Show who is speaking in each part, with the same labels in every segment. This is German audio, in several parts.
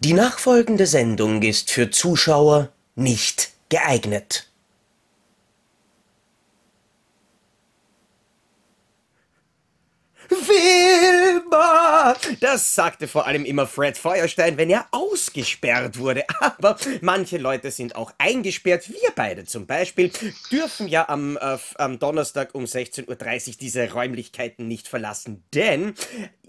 Speaker 1: Die nachfolgende Sendung ist für Zuschauer nicht geeignet. Wilma! Das sagte vor allem immer Fred Feuerstein, wenn er ausgesperrt wurde. Aber manche Leute sind auch eingesperrt. Wir beide zum Beispiel dürfen ja am, äh, am Donnerstag um 16.30 Uhr diese Räumlichkeiten nicht verlassen, denn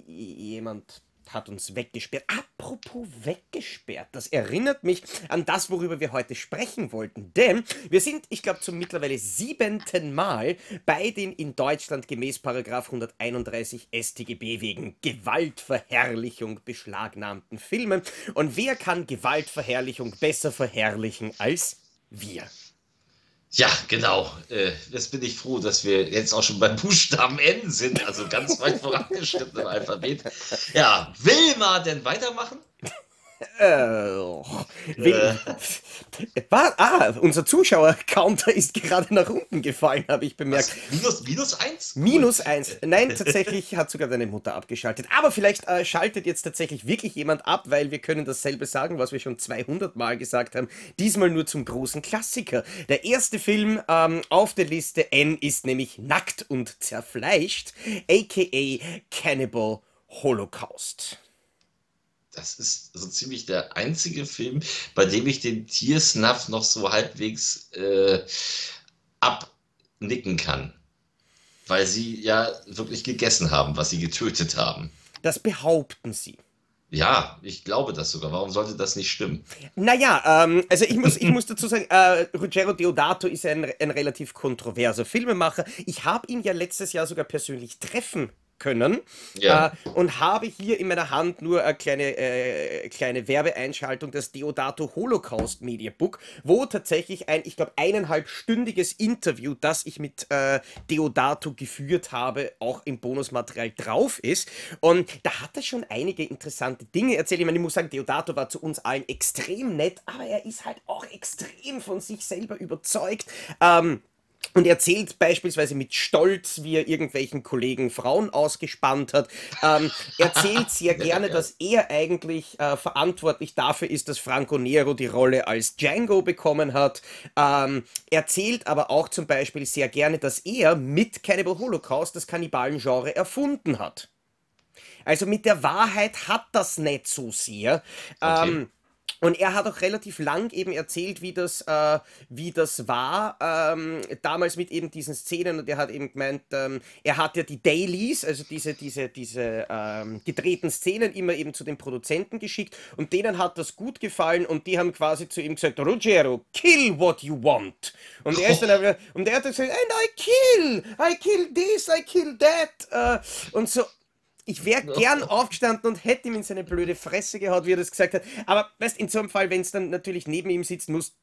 Speaker 1: jemand hat uns weggesperrt. Apropos weggesperrt, das erinnert mich an das, worüber wir heute sprechen wollten. Denn wir sind, ich glaube, zum mittlerweile siebenten Mal bei den in Deutschland gemäß Paragraf 131 StGB wegen Gewaltverherrlichung beschlagnahmten Filmen. Und wer kann Gewaltverherrlichung besser verherrlichen als wir?
Speaker 2: Ja, genau. Äh, jetzt bin ich froh, dass wir jetzt auch schon beim Buchstaben N sind, also ganz weit vorangeschritten im Alphabet. Ja, will man denn weitermachen?
Speaker 1: Äh, äh. Was? Ah, unser Zuschauer-Counter ist gerade nach unten gefallen, habe ich bemerkt.
Speaker 2: Was? Minus, minus eins?
Speaker 1: Minus eins. Nein, tatsächlich hat sogar deine Mutter abgeschaltet. Aber vielleicht äh, schaltet jetzt tatsächlich wirklich jemand ab, weil wir können dasselbe sagen, was wir schon 200 Mal gesagt haben. Diesmal nur zum großen Klassiker. Der erste Film ähm, auf der Liste N ist nämlich Nackt und Zerfleischt, aka Cannibal Holocaust
Speaker 2: das ist so ziemlich der einzige Film, bei dem ich den Tiersnuff noch so halbwegs äh, abnicken kann. Weil sie ja wirklich gegessen haben, was sie getötet haben.
Speaker 1: Das behaupten sie.
Speaker 2: Ja, ich glaube das sogar. Warum sollte das nicht stimmen?
Speaker 1: Naja, ähm, also ich muss, ich muss dazu sagen, äh, Ruggero Deodato ist ein, ein relativ kontroverser Filmemacher. Ich habe ihn ja letztes Jahr sogar persönlich treffen können ja. äh, und habe hier in meiner Hand nur eine kleine, äh, kleine Werbeeinschaltung, das Deodato Holocaust Mediabook, wo tatsächlich ein, ich glaube, eineinhalbstündiges Interview, das ich mit äh, Deodato geführt habe, auch im Bonusmaterial drauf ist. Und da hat er schon einige interessante Dinge erzählt. Ich meine, ich muss sagen, Deodato war zu uns allen extrem nett, aber er ist halt auch extrem von sich selber überzeugt. Ähm, und erzählt beispielsweise mit Stolz, wie er irgendwelchen Kollegen Frauen ausgespannt hat. Ähm, erzählt sehr gerne, dass er eigentlich äh, verantwortlich dafür ist, dass Franco Nero die Rolle als Django bekommen hat. Ähm, erzählt aber auch zum Beispiel sehr gerne, dass er mit Cannibal Holocaust das Kannibalengenre erfunden hat. Also mit der Wahrheit hat das nicht so sehr. Okay. Ähm, und er hat auch relativ lang eben erzählt, wie das, äh, wie das war, ähm, damals mit eben diesen Szenen. Und er hat eben gemeint, ähm, er hat ja die Dailies, also diese, diese, diese ähm, gedrehten Szenen, immer eben zu den Produzenten geschickt. Und denen hat das gut gefallen und die haben quasi zu ihm gesagt, Ruggero, kill what you want. Und er ist dann aber, und er hat gesagt, and I kill, I kill this, I kill that. Äh, und so, ich wäre gern aufgestanden und hätte ihm in seine blöde Fresse gehaut, wie er das gesagt hat. Aber weißt, in so einem Fall, wenn es dann natürlich neben ihm sitzt, muss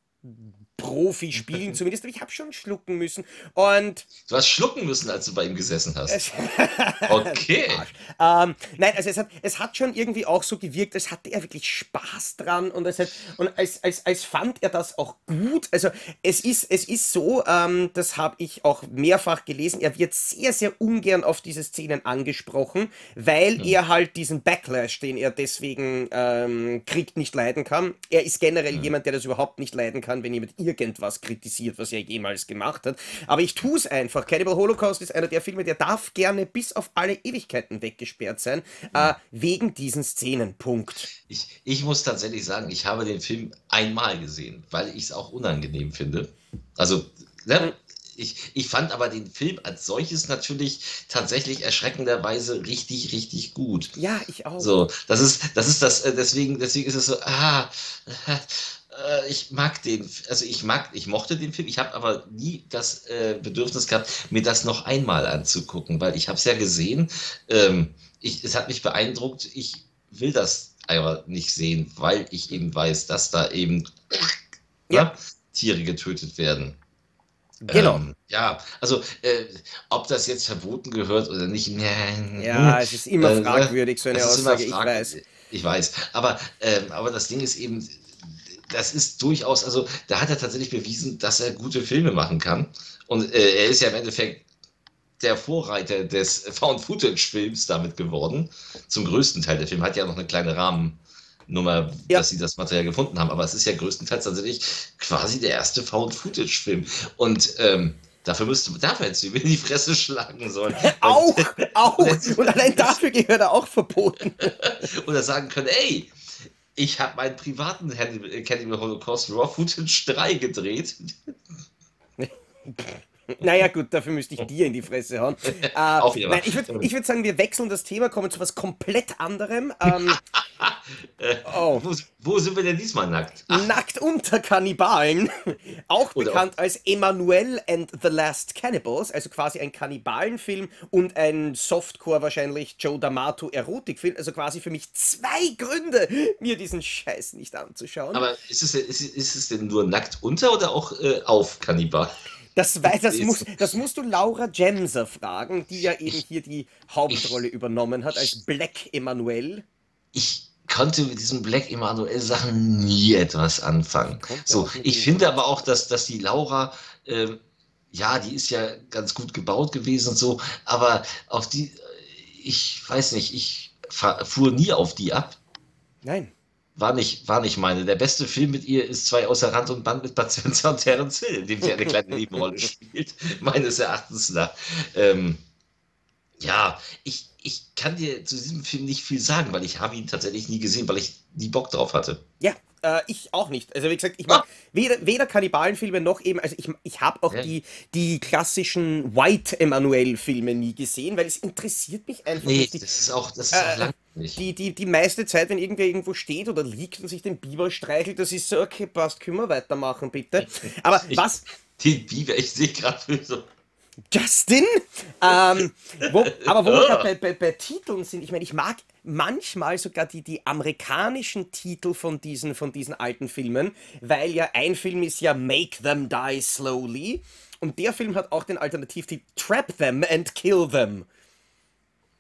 Speaker 1: Profi spielen zumindest, aber ich habe schon schlucken müssen. Und
Speaker 2: du hast schlucken müssen, als du bei ihm gesessen hast. okay.
Speaker 1: ähm, nein, also es hat, es hat schon irgendwie auch so gewirkt, als hatte er wirklich Spaß dran und, es hat, und als, als, als fand er das auch gut. Also es ist, es ist so, ähm, das habe ich auch mehrfach gelesen, er wird sehr, sehr ungern auf diese Szenen angesprochen, weil mhm. er halt diesen Backlash, den er deswegen ähm, kriegt, nicht leiden kann. Er ist generell mhm. jemand, der das überhaupt nicht leiden kann, wenn jemand irgendwas kritisiert, was er jemals gemacht hat. Aber ich tue es einfach. Cannibal Holocaust ist einer der Filme, der darf gerne bis auf alle Ewigkeiten weggesperrt sein, äh, wegen diesen Szenen. Punkt.
Speaker 2: Ich, ich muss tatsächlich sagen, ich habe den Film einmal gesehen, weil ich es auch unangenehm finde. Also, ne, ich, ich fand aber den Film als solches natürlich tatsächlich erschreckenderweise richtig, richtig gut.
Speaker 1: Ja, ich auch.
Speaker 2: So, das ist, das ist das, äh, deswegen, deswegen ist es so, ah, äh, ich mag den, also ich mag, ich mochte den Film, ich habe aber nie das äh, Bedürfnis gehabt, mir das noch einmal anzugucken, weil ich habe es ja gesehen, ähm, ich, es hat mich beeindruckt, ich will das aber nicht sehen, weil ich eben weiß, dass da eben ja. Ja, Tiere getötet werden.
Speaker 1: Genau. Ähm,
Speaker 2: ja, also äh, ob das jetzt verboten gehört oder nicht,
Speaker 1: ja, es ist immer äh, fragwürdig, so eine Aussage, ich weiß.
Speaker 2: Ich weiß, aber, ähm, aber das Ding ist eben, das ist durchaus, also da hat er tatsächlich bewiesen, dass er gute Filme machen kann. Und äh, er ist ja im Endeffekt der Vorreiter des Found-Footage-Films damit geworden. Zum größten Teil. Der Film hat ja noch eine kleine Rahmen, Nummer, ja. dass sie das Material gefunden haben, aber es ist ja größtenteils tatsächlich quasi der erste Found-Footage-Film. Und ähm, dafür müsste dafür hättest du mir in die Fresse schlagen sollen.
Speaker 1: auch, auch. Und allein dafür gehört er auch verboten.
Speaker 2: Oder sagen können, ey, ich habe meinen privaten Cannibal Holocaust Raw Footage 3 gedreht.
Speaker 1: Naja, gut, dafür müsste ich dir in die Fresse hauen. Äh, nein, ich würde ich würd sagen, wir wechseln das Thema, kommen zu was komplett anderem. Ähm,
Speaker 2: oh. wo, wo, sind wir denn diesmal nackt?
Speaker 1: Ach. Nackt unter Kannibalen. Auch Oder bekannt auch. als Emanuel and the Last Cannibals, also quasi ein Kannibalenfilm und ein Softcore wahrscheinlich Joe D'Amato Erotikfilm. Also quasi für mich zwei Gründe, mir diesen Scheiß nicht anzuschauen.
Speaker 2: Aber ist es, ist, ist es denn nur nackt unter oder auch äh, auf Kannibal?
Speaker 1: Das, das, muss, das musst du Laura Gemser fragen, die ja eben hier die Hauptrolle ich, übernommen hat als Black Emanuel.
Speaker 2: Ich konnte mit diesen Black Emanuel Sachen nie etwas anfangen. So, ich finde aber auch, dass, dass die Laura, äh, ja, die ist ja ganz gut gebaut gewesen und so, aber auf die, ich weiß nicht, ich fuhr nie auf die ab.
Speaker 1: Nein
Speaker 2: war nicht, war nicht meine. Der beste Film mit ihr ist zwei außer Rand und Band mit Pazienza und Terence Hill, in dem sie eine kleine Nebenrolle spielt, meines Erachtens nach. Ähm, ja, ich, ich kann dir zu diesem Film nicht viel sagen, weil ich habe ihn tatsächlich nie gesehen, weil ich nie Bock drauf hatte.
Speaker 1: Ja, äh, ich auch nicht. Also wie gesagt, ich mag ah. weder, weder Kannibalenfilme noch eben, also ich, ich habe auch ja. die, die klassischen White Emanuel-Filme nie gesehen, weil es interessiert mich einfach
Speaker 2: nee,
Speaker 1: nicht.
Speaker 2: Das ist auch, das ist äh, auch
Speaker 1: Die, die, die meiste Zeit, wenn irgendwer irgendwo steht oder liegt und sich den Biber streichelt, das ist so, okay, passt, können wir weitermachen, bitte. Aber ich, was...
Speaker 2: Den Biber, ich sehe gerade so
Speaker 1: Justin? Ähm, wo, aber wo wir bei, bei, bei, Titeln sind, ich meine, ich mag manchmal sogar die, die amerikanischen Titel von diesen, von diesen alten Filmen, weil ja ein Film ist ja Make Them Die Slowly und der Film hat auch den Alternativtitel Trap Them and Kill Them.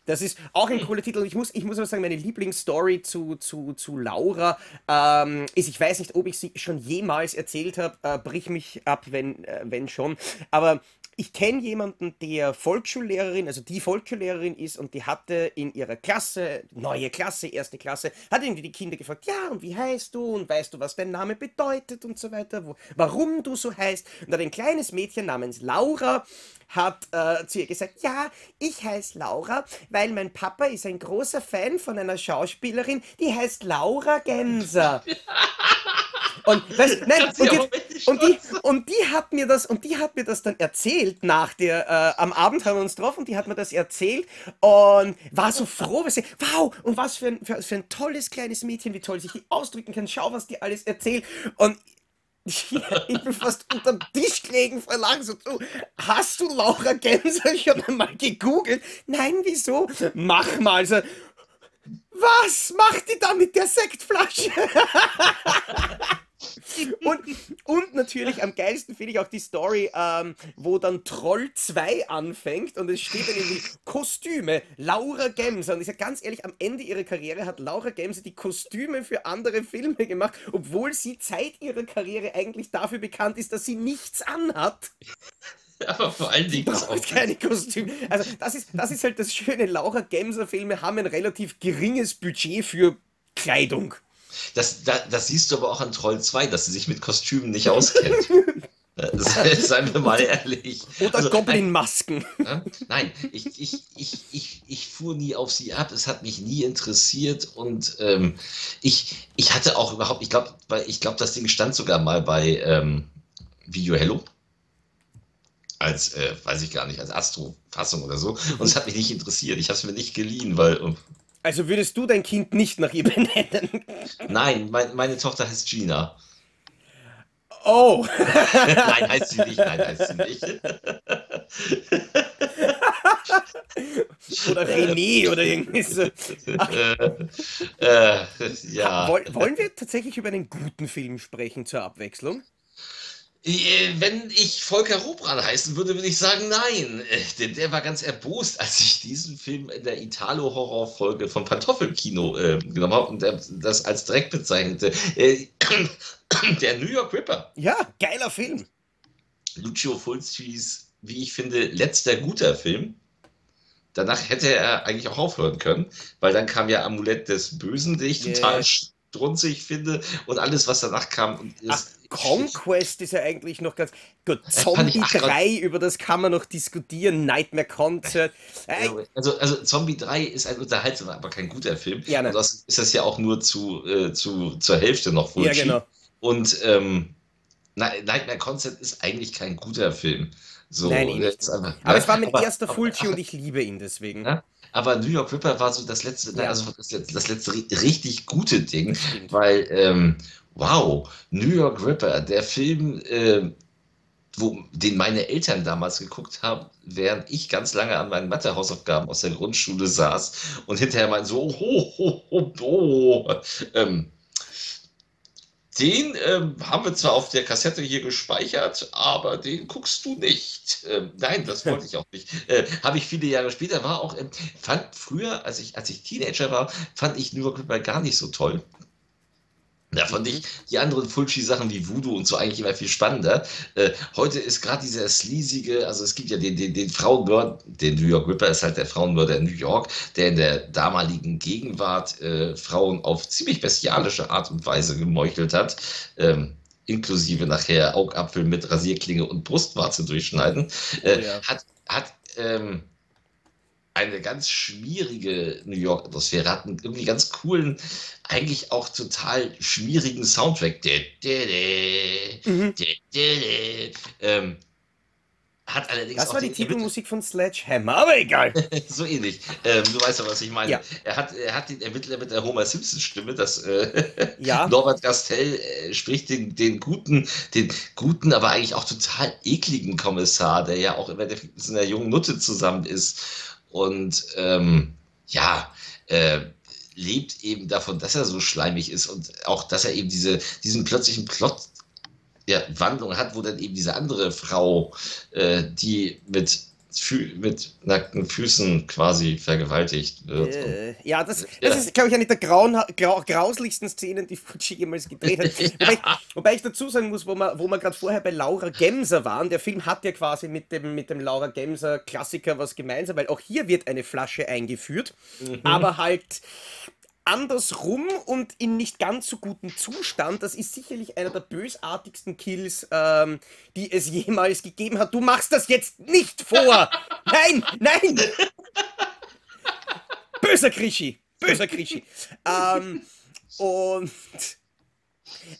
Speaker 1: Das ist auch ein cooler Titel. Ich muss, ich muss aber sagen, meine Lieblingsstory zu, zu, zu Laura ähm, ist, ich weiß nicht, ob ich sie schon jemals erzählt habe, äh, brich mich ab, wenn, äh, wenn schon. Aber ich kenne jemanden, der Volksschullehrerin, also die Volksschullehrerin ist und die hatte in ihrer Klasse, neue Klasse, erste Klasse, hat irgendwie die Kinder gefragt, ja, und wie heißt du und weißt du, was dein Name bedeutet und so weiter, wo, warum du so heißt. Und hat ein kleines Mädchen namens Laura hat äh, zu ihr gesagt, ja, ich heiße Laura, weil mein Papa ist ein großer Fan von einer Schauspielerin, die heißt Laura Genser. Und, das, nein, und, die, und, die, und, die, hat mir das, und die hat mir das dann erzählt nach der, äh, am Abend haben wir uns getroffen, die hat mir das erzählt und war so froh, weil sie, wow, und was für ein, für, für ein tolles kleines Mädchen, wie toll sich die ausdrücken kann, schau, was die alles erzählt. Und ich bin fast unter den Tisch gelegen vor Lachen. So, du, hast du Laura Genser schon einmal gegoogelt? Nein, wieso? Mach mal. So, was macht die da mit der Sektflasche? und, und natürlich am geilsten finde ich auch die Story, ähm, wo dann Troll 2 anfängt und es steht dann irgendwie Kostüme, Laura Gemser. Und ich sage ganz ehrlich, am Ende ihrer Karriere hat Laura Gemser die Kostüme für andere Filme gemacht, obwohl sie Zeit ihrer Karriere eigentlich dafür bekannt ist, dass sie nichts anhat.
Speaker 2: Aber vor allen Dingen
Speaker 1: auch keine Kostüme. Also das ist, das ist halt das Schöne. Laura Gemser Filme haben ein relativ geringes Budget für Kleidung.
Speaker 2: Das, das, das siehst du aber auch an Troll 2, dass sie sich mit Kostümen nicht auskennt. Seien wir mal ehrlich.
Speaker 1: Oder also, Goblin-Masken.
Speaker 2: Nein, nein ich, ich, ich, ich, ich fuhr nie auf sie ab. Es hat mich nie interessiert. Und ähm, ich, ich hatte auch überhaupt, ich glaube, ich glaub, das Ding stand sogar mal bei ähm, Video Hello. Als, äh, weiß ich gar nicht, als Astro-Fassung oder so. Und es hat mich nicht interessiert. Ich habe es mir nicht geliehen, weil
Speaker 1: also würdest du dein Kind nicht nach ihr benennen?
Speaker 2: Nein, mein, meine Tochter heißt Gina.
Speaker 1: Oh!
Speaker 2: nein, heißt sie nicht. Nein, heißt sie nicht.
Speaker 1: oder René oder irgendwie so.
Speaker 2: Äh, äh, ja.
Speaker 1: Wollen wir tatsächlich über einen guten Film sprechen zur Abwechslung?
Speaker 2: Äh, wenn ich Volker Robran heißen würde, würde ich sagen, nein. Äh, denn der war ganz erbost, als ich diesen Film in der Italo-Horror-Folge von Pantoffelkino äh, genommen habe und das als Dreck bezeichnete. Äh, der New York Ripper.
Speaker 1: Ja, geiler Film.
Speaker 2: Lucio Fulcis, wie ich finde, letzter guter Film. Danach hätte er eigentlich auch aufhören können, weil dann kam ja Amulett des Bösen, den ich yeah. total strunzig finde und alles, was danach kam.
Speaker 1: Ist, Ach, Conquest ist ja eigentlich noch ganz. Gut, Zombie 3, über das kann man noch diskutieren. Nightmare Concert.
Speaker 2: Also, also Zombie 3 ist ein unterhaltsamer, aber kein guter Film. Ja, ne. das ist das ja auch nur zu, äh, zu, zur Hälfte noch
Speaker 1: wohl. Ja, genau.
Speaker 2: Und ähm, Nightmare Concert ist eigentlich kein guter Film. So,
Speaker 1: Nein, nicht. Aber, aber ja, es war mein aber, erster Fulci und ich liebe ihn deswegen. Ja?
Speaker 2: Aber New York Ripper war so das letzte, ja. also das, das, letzte richtig gute Ding, weil, ähm, wow, New York Ripper, der Film, äh, wo, den meine Eltern damals geguckt haben, während ich ganz lange an meinen Mathehausaufgaben aus der Grundschule saß und hinterher meinen so, ho, ho, ho, ho, ähm, den ähm, haben wir zwar auf der Kassette hier gespeichert, aber den guckst du nicht. Ähm, nein, das wollte ich auch nicht. Äh, Habe ich viele Jahre später, war auch, ähm, fand früher, als ich, als ich Teenager war, fand ich New York Ripper gar nicht so toll. Da fand ich die anderen Fulci-Sachen wie Voodoo und so eigentlich immer viel spannender. Äh, heute ist gerade dieser sleasige, also es gibt ja den, den, den Frauenmörder, den New York Ripper ist halt der Frauenmörder in New York, der in der damaligen Gegenwart äh, Frauen auf ziemlich bestialische Art und Weise gemeuchelt hat. Ähm, inklusive nachher Augapfel mit Rasierklinge und Brustwarze durchschneiden. Äh, oh ja. Hat, hat ähm, eine ganz schwierige New York-Atmosphäre, hat einen irgendwie ganz coolen, eigentlich auch total schwierigen Soundtrack. Mhm. Ähm, hat allerdings
Speaker 1: das war die Titelmusik von Sledgehammer, aber egal.
Speaker 2: so ähnlich. Ähm, du weißt ja, was ich meine. Ja. Er, hat, er hat den Ermittler mit der Homer Simpson-Stimme, das äh, ja. Norbert Gastel äh, spricht den, den guten, den guten, aber eigentlich auch total ekligen Kommissar, der ja auch immer mit einer jungen Nutte zusammen ist und ähm, ja, äh, lebt eben davon, dass er so schleimig ist und auch, dass er eben diese, diesen plötzlichen Plot ja, Wandlung hat, wo dann eben diese andere Frau, äh, die mit mit nackten Füßen quasi vergewaltigt wird.
Speaker 1: Äh, ja, das, das ja. ist, glaube ich, eine der grauen, grau, grauslichsten Szenen, die Fuji jemals gedreht hat. ja. wobei, wobei, ich dazu sagen muss, wo wir, wo wir gerade vorher bei Laura Gemser waren, der Film hat ja quasi mit dem, mit dem Laura Gemser Klassiker was gemeinsam, weil auch hier wird eine Flasche eingeführt, mhm. aber halt andersrum und in nicht ganz so gutem Zustand. Das ist sicherlich einer der bösartigsten Kills, ähm, die es jemals gegeben hat. Du machst das jetzt nicht vor! nein, nein! Böser Krischi! Böser Krischi! ähm, und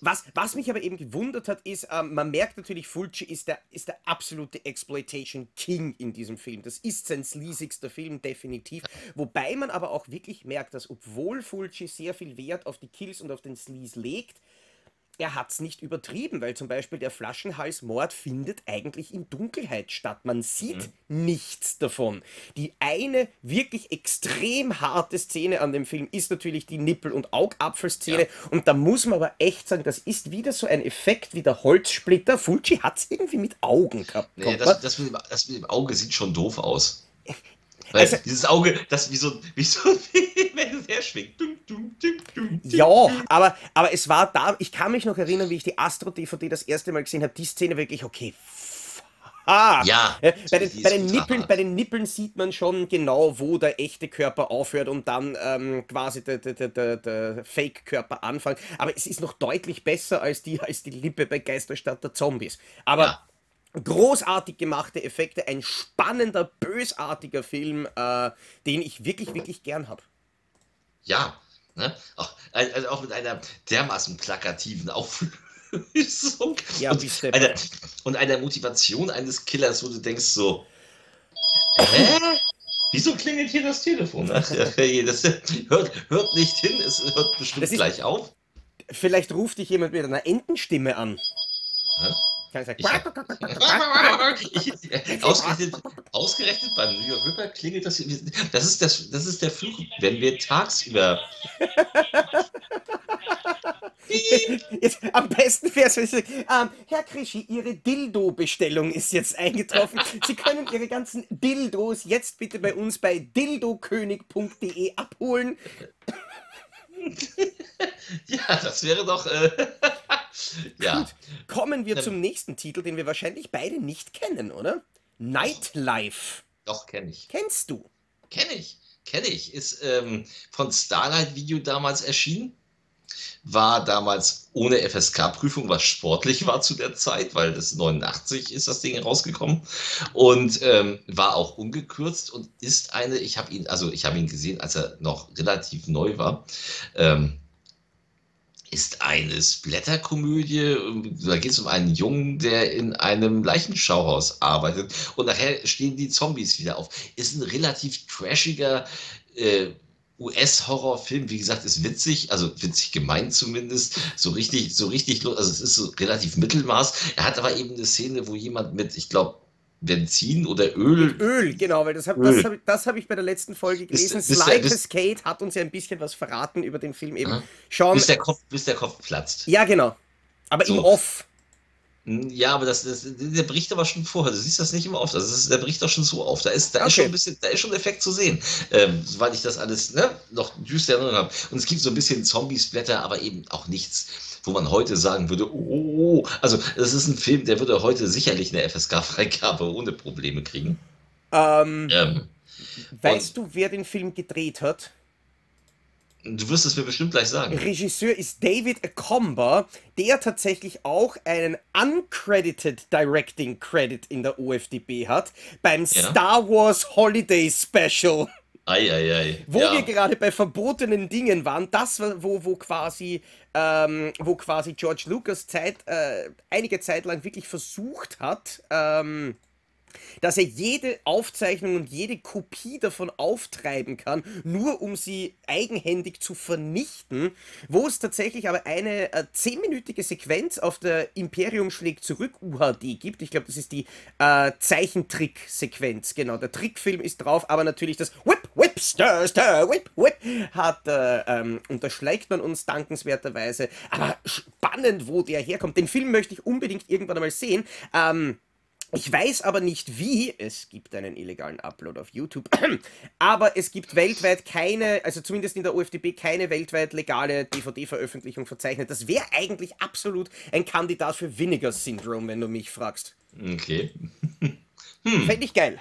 Speaker 1: was, was mich aber eben gewundert hat, ist, ähm, man merkt natürlich, Fulci ist der, ist der absolute Exploitation King in diesem Film. Das ist sein sleasigster Film, definitiv. Wobei man aber auch wirklich merkt, dass obwohl Fulci sehr viel Wert auf die Kills und auf den Sleaze legt, er hat es nicht übertrieben, weil zum Beispiel der Flaschenhalsmord findet eigentlich in Dunkelheit statt. Man sieht mhm. nichts davon. Die eine wirklich extrem harte Szene an dem Film ist natürlich die Nippel- und Augapfelszene. Ja. Und da muss man aber echt sagen, das ist wieder so ein Effekt wie der Holzsplitter. Fulci hat es irgendwie mit Augen gehabt.
Speaker 2: Nee, das, das, mit dem, das mit dem Auge sieht schon doof aus. Weil also, dieses Auge, das wie so, wie so wenn es herschwingt. Dum,
Speaker 1: dum, dum, ja, aber, aber es war da, ich kann mich noch erinnern, wie ich die Astro-DVD das erste Mal gesehen habe, die Szene wirklich, okay,
Speaker 2: Ah, ja,
Speaker 1: ja, bei, den, bei, den Nippeln, bei den Nippeln sieht man schon genau, wo der echte Körper aufhört und dann ähm, quasi der, der, der, der Fake-Körper anfängt. Aber es ist noch deutlich besser als die, als die Lippe bei Geisterstadt der Zombies. Aber ja großartig gemachte Effekte, ein spannender, bösartiger Film, äh, den ich wirklich, wirklich gern habe.
Speaker 2: Ja, ne? auch, also auch mit einer dermaßen plakativen Auflösung ja, und, einer, und einer Motivation eines Killers, wo du denkst so, hä? Wieso klingelt hier das Telefon? Das hört, hört nicht hin, es hört bestimmt ist, gleich auf.
Speaker 1: Vielleicht ruft dich jemand mit einer Entenstimme an. Hä?
Speaker 2: Ich hab, ich, ausgerechnet, ausgerechnet beim New York Ripper klingelt das. Das ist, das, das ist der Fluch, wenn wir tagsüber.
Speaker 1: Jetzt, am besten wäre es, ähm, Herr Krischi, Ihre Dildo-Bestellung ist jetzt eingetroffen. Sie können Ihre ganzen Dildos jetzt bitte bei uns bei dildokönig.de abholen.
Speaker 2: ja, das wäre doch. Äh, ja. Gut,
Speaker 1: kommen wir zum nächsten Titel, den wir wahrscheinlich beide nicht kennen, oder? Nightlife.
Speaker 2: Doch, kenne ich.
Speaker 1: Kennst du?
Speaker 2: Kenne ich, kenne ich. Ist ähm, von Starlight Video damals erschienen. war damals ohne FSK-Prüfung, was sportlich war zu der Zeit, weil das 89 ist das Ding rausgekommen und ähm, war auch ungekürzt und ist eine, ich habe ihn, also ich habe ihn gesehen, als er noch relativ neu war. Ähm, ist eine Splatterkomödie. Da geht es um einen Jungen, der in einem Leichenschauhaus arbeitet und nachher stehen die Zombies wieder auf. Ist ein relativ trashiger äh, US-Horrorfilm, wie gesagt, ist witzig, also witzig gemeint zumindest, so richtig, so richtig, also es ist so relativ Mittelmaß. Er hat aber eben eine Szene, wo jemand mit, ich glaube, Benzin oder Öl.
Speaker 1: Öl, genau, weil das habe das hab, das hab ich bei der letzten Folge gelesen. Bis, bis Sly Cascade hat uns ja ein bisschen was verraten über den Film eben.
Speaker 2: Schauen, bis, der Kopf, bis der Kopf platzt.
Speaker 1: Ja, genau. Aber so. im Off.
Speaker 2: Hm, ja, aber das, das, der bricht aber schon vorher. Du siehst das nicht immer oft. Also ist, der bricht doch schon so auf. Da ist, da okay. ist schon ein bisschen, da ist schon Effekt zu sehen, ähm, weil ich das alles ne, noch düster Erinnerung habe. Und es gibt so ein bisschen Zombie-Splatter, aber eben auch nichts, wo man heute sagen würde, oh, oh, oh. also das ist ein Film, der würde heute sicherlich eine FSK-Freigabe ohne Probleme kriegen.
Speaker 1: Ähm, ähm, weißt du, wer den Film gedreht hat?
Speaker 2: Du wirst es mir bestimmt gleich sagen.
Speaker 1: Regisseur ist David Acomba, der tatsächlich auch einen uncredited Directing Credit in der OFDB hat beim ja. Star Wars Holiday Special.
Speaker 2: Ei, ei, ei.
Speaker 1: Wo ja. wir gerade bei verbotenen Dingen waren, das wo, wo quasi, ähm, wo quasi George Lucas Zeit, äh, einige Zeit lang wirklich versucht hat, ähm, dass er jede Aufzeichnung und jede Kopie davon auftreiben kann, nur um sie eigenhändig zu vernichten, wo es tatsächlich aber eine äh, zehnminütige Sequenz auf der Imperium schlägt zurück UHD gibt. Ich glaube, das ist die äh, Zeichentrick-Sequenz. Genau, der Trickfilm ist drauf, aber natürlich das Whip, Whip, Stir, Stir, Whip, Whip hat, äh, ähm, unterschlägt man uns dankenswerterweise. Aber spannend, wo der herkommt. Den Film möchte ich unbedingt irgendwann einmal sehen. Ähm, ich weiß aber nicht wie. Es gibt einen illegalen Upload auf YouTube. Aber es gibt weltweit keine, also zumindest in der UFDB, keine weltweit legale DVD-Veröffentlichung verzeichnet. Das wäre eigentlich absolut ein Kandidat für Vinegar Syndrome, wenn du mich fragst.
Speaker 2: Okay.
Speaker 1: hm. Fände ich geil.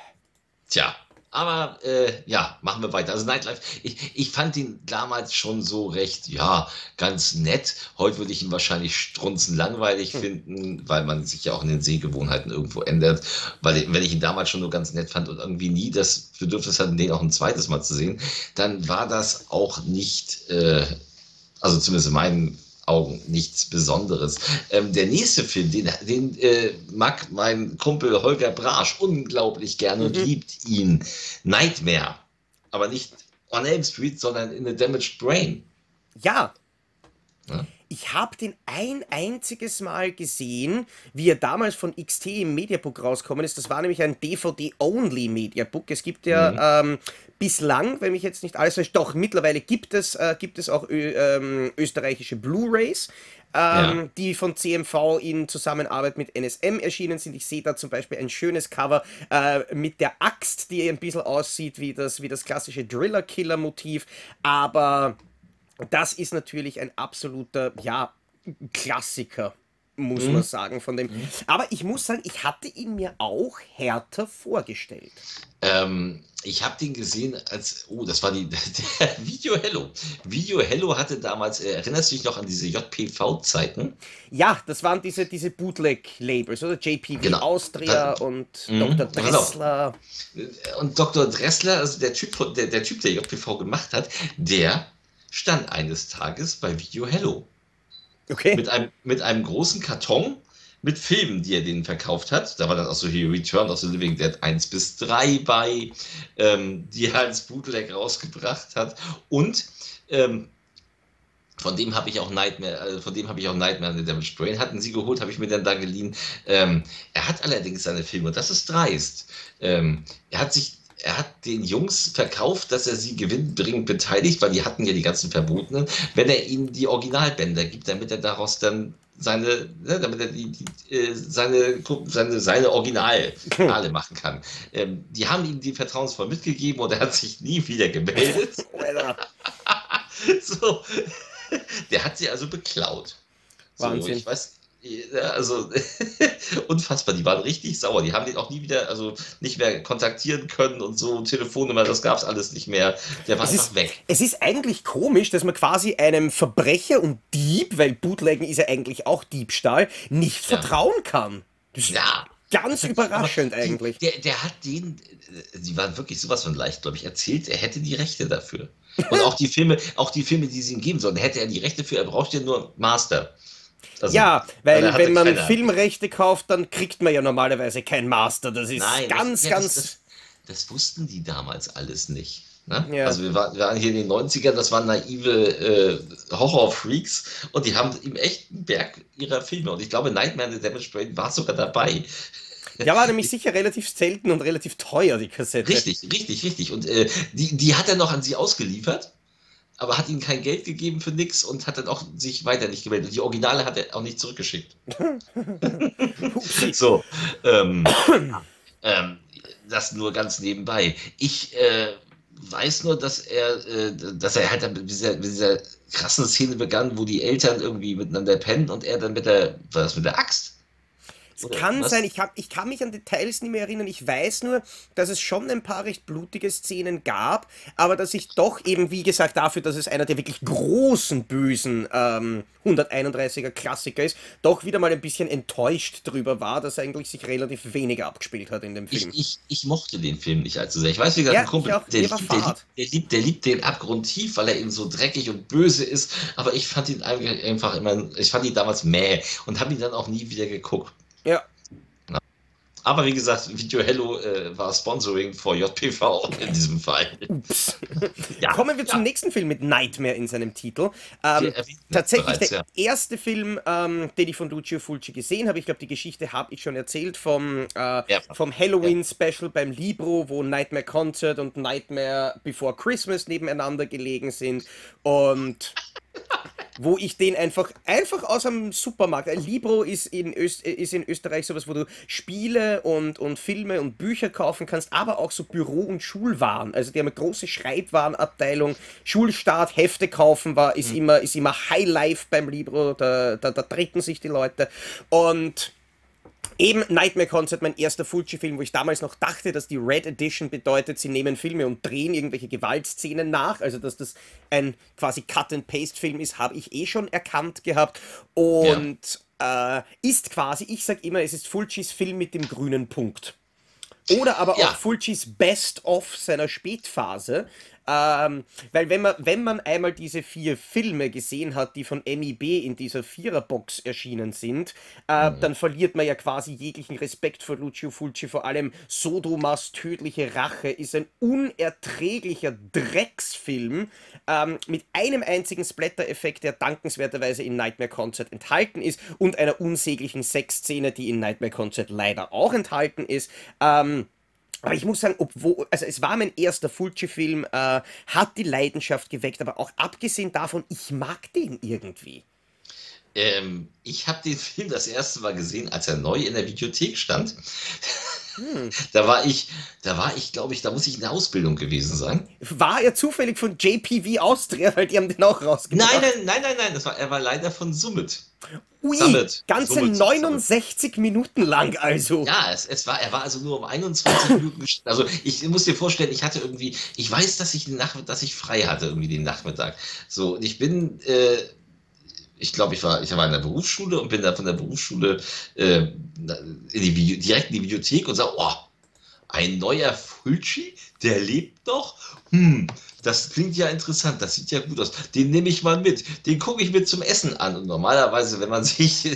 Speaker 2: Tja, aber äh, ja, machen wir weiter. Also Nightlife, ich, ich fand ihn damals schon so recht, ja, ganz nett. Heute würde ich ihn wahrscheinlich strunzen langweilig hm. finden, weil man sich ja auch in den Sehgewohnheiten irgendwo ändert. Weil wenn ich ihn damals schon nur ganz nett fand und irgendwie nie das Bedürfnis hatte, den auch ein zweites Mal zu sehen, dann war das auch nicht, äh, also zumindest in meinen Augen nichts Besonderes. Ähm, der nächste Film, den, den äh, mag mein Kumpel Holger Brasch unglaublich gerne mhm. und liebt ihn. Nightmare. Aber nicht on Elm Street, sondern in A Damaged Brain.
Speaker 1: Ja. ja? Ich habe den ein einziges Mal gesehen, wie er damals von XT im Mediabook rausgekommen ist. Das war nämlich ein DVD-only Mediabook. Es gibt ja mhm. ähm, bislang, wenn mich jetzt nicht alles doch mittlerweile gibt es, äh, gibt es auch ö, ähm, österreichische Blu-rays. Ähm, ja. die von CMV in Zusammenarbeit mit NSM erschienen sind. Ich sehe da zum Beispiel ein schönes Cover äh, mit der Axt, die ein bisschen aussieht wie das, wie das klassische Driller-Killer-Motiv, aber das ist natürlich ein absoluter, ja, Klassiker muss mhm. man sagen, von dem. Aber ich muss sagen, ich hatte ihn mir auch härter vorgestellt.
Speaker 2: Ähm, ich habe den gesehen als, oh, das war die, der Video Hello. Video Hello hatte damals, äh, erinnerst du dich noch an diese JPV-Zeiten?
Speaker 1: Ja, das waren diese, diese Bootleg-Labels, oder? JPV genau. Austria da, und mhm, Dr. Dressler.
Speaker 2: Genau. Und Dr. Dressler, also der Typ, der, der Typ, der JPV gemacht hat, der stand eines Tages bei Video Hello.
Speaker 1: Okay.
Speaker 2: Mit einem, mit einem großen Karton mit Filmen, die er denen verkauft hat. Da war dann auch so hier Return of the Living Dead 1 bis 3 bei, ähm, die er als Bootleg rausgebracht hat. Und ähm, von dem habe ich auch Nightmare, also von dem habe ich auch Nightmare in the Damaged Brain. Hatten sie geholt, habe ich mir dann da geliehen. Ähm, er hat allerdings seine Filme, und das ist dreist. Ähm, er hat sich er hat den Jungs verkauft, dass er sie gewinnbringend beteiligt, weil die hatten ja die ganzen Verbotenen, wenn er ihnen die Originalbänder gibt, damit er daraus dann seine, ne, damit er die, die, äh, seine, seine, seine Originale machen kann. Ähm, die haben ihm die vertrauensvoll mitgegeben und er hat sich nie wieder gemeldet. so, der hat sie also beklaut.
Speaker 1: Wahnsinn.
Speaker 2: So, ich weiß, also unfassbar, die waren richtig sauer. Die haben den auch nie wieder, also nicht mehr kontaktieren können und so, Telefonnummer, das gab es alles nicht mehr. Der war es einfach
Speaker 1: ist,
Speaker 2: weg.
Speaker 1: Es ist eigentlich komisch, dass man quasi einem Verbrecher und Dieb, weil Bootleggen ist ja eigentlich auch Diebstahl, nicht ja. vertrauen kann.
Speaker 2: Das ja.
Speaker 1: Ganz überraschend die, eigentlich.
Speaker 2: Der, der hat den, die waren wirklich sowas von leicht, glaube ich, erzählt, er hätte die Rechte dafür. Und auch die Filme, auch die Filme, die sie ihm geben sollen, hätte er die Rechte für, er braucht ja nur Master.
Speaker 1: Also, ja, weil wenn man keine... Filmrechte kauft, dann kriegt man ja normalerweise kein Master. Das ist Nein, ganz, das, ganz.
Speaker 2: Das, das, das, wussten die damals alles nicht. Ne? Ja. Also wir waren, wir waren, hier in den 90ern, das waren naive äh, Horror-Freaks und die haben im echten Berg ihrer Filme. Und ich glaube, Nightmare in the Damage Brain war sogar dabei.
Speaker 1: Ja, war nämlich sicher relativ selten und relativ teuer, die Kassette.
Speaker 2: Richtig, richtig, richtig. Und äh, die, die hat er noch an sie ausgeliefert aber hat ihnen kein Geld gegeben für nichts und hat dann auch sich weiter nicht gemeldet. Die Originale hat er auch nicht zurückgeschickt. so, ähm, ähm, das nur ganz nebenbei. Ich äh, weiß nur, dass er, äh, dass er halt mit dieser, mit dieser krassen Szene begann, wo die Eltern irgendwie miteinander pennen und er dann mit der, was mit der Axt
Speaker 1: es kann was? sein, ich, hab, ich kann mich an Details nicht mehr erinnern. Ich weiß nur, dass es schon ein paar recht blutige Szenen gab, aber dass ich doch eben, wie gesagt, dafür, dass es einer der wirklich großen, bösen ähm, 131er Klassiker ist, doch wieder mal ein bisschen enttäuscht drüber war, dass eigentlich sich relativ wenig abgespielt hat in dem Film.
Speaker 2: Ich, ich, ich mochte den Film nicht allzu sehr. Ich weiß, wie gesagt, ja, ein Kumpel, der, liebt, der, liebt, der, liebt, der liebt den Abgrund tief, weil er eben so dreckig und böse ist, aber ich fand ihn einfach immer, ich fand ihn damals mäh und habe ihn dann auch nie wieder geguckt.
Speaker 1: Ja.
Speaker 2: Aber wie gesagt, Video Hello äh, war Sponsoring vor JPV in diesem Fall.
Speaker 1: Ja, Kommen wir zum nächsten Film mit Nightmare in seinem Titel. Ähm, tatsächlich bereits, der ja. erste Film, ähm, den ich von Lucio Fulci gesehen habe. Ich glaube, die Geschichte habe ich schon erzählt vom, äh, ja. vom Halloween-Special beim Libro, wo Nightmare Concert und Nightmare Before Christmas nebeneinander gelegen sind. Und wo ich den einfach, einfach aus einem Supermarkt, ein Libro ist in, Öst, ist in Österreich sowas, wo du Spiele und, und Filme und Bücher kaufen kannst, aber auch so Büro- und Schulwaren. Also die haben eine große Schreibwarenabteilung. Schulstart, Hefte kaufen war, ist, mhm. immer, ist immer High Life beim Libro, da, da, da treten sich die Leute. Und Eben Nightmare Concert, mein erster Fulci-Film, wo ich damals noch dachte, dass die Red Edition bedeutet, sie nehmen Filme und drehen irgendwelche Gewaltszenen nach. Also, dass das ein quasi Cut-and-Paste-Film ist, habe ich eh schon erkannt gehabt. Und ja. äh, ist quasi, ich sage immer, es ist Fulcis Film mit dem grünen Punkt. Oder aber ja. auch Fulcis Best-of seiner Spätphase. Ähm, weil wenn man, wenn man einmal diese vier Filme gesehen hat, die von MIB in dieser Viererbox erschienen sind, äh, mhm. dann verliert man ja quasi jeglichen Respekt vor Lucio Fulci. Vor allem Sodomas tödliche Rache ist ein unerträglicher Drecksfilm ähm, mit einem einzigen Splatter-Effekt, der dankenswerterweise in Nightmare Concert enthalten ist und einer unsäglichen Sexszene, die in Nightmare Concert leider auch enthalten ist. Ähm, aber ich muss sagen, obwohl, also es war mein erster Fulci-Film, äh, hat die Leidenschaft geweckt, aber auch abgesehen davon, ich mag den irgendwie.
Speaker 2: Ähm, ich habe den Film das erste Mal gesehen, als er neu in der Videothek stand. Hm. Da war ich, da war ich, glaube ich, da muss ich in der Ausbildung gewesen sein.
Speaker 1: War er zufällig von JPV Austria, weil die haben den auch rausgebracht?
Speaker 2: Nein, nein, nein, nein, nein, das war, er war leider von Summit.
Speaker 1: Ui, Summit. ganze Summit, 69 Summit. Minuten lang also.
Speaker 2: Ja, es, es war, er war also nur um 21 Minuten. Also ich muss dir vorstellen, ich hatte irgendwie, ich weiß, dass ich den Nachmittag, dass ich frei hatte irgendwie den Nachmittag. So, und ich bin äh, ich glaube, ich war, ich war in der Berufsschule und bin dann von der Berufsschule äh, in die Video, direkt in die Bibliothek und sage, oh, ein neuer Fulci, der lebt noch? Hm, das klingt ja interessant, das sieht ja gut aus. Den nehme ich mal mit. Den gucke ich mir zum Essen an. Und normalerweise, wenn man sich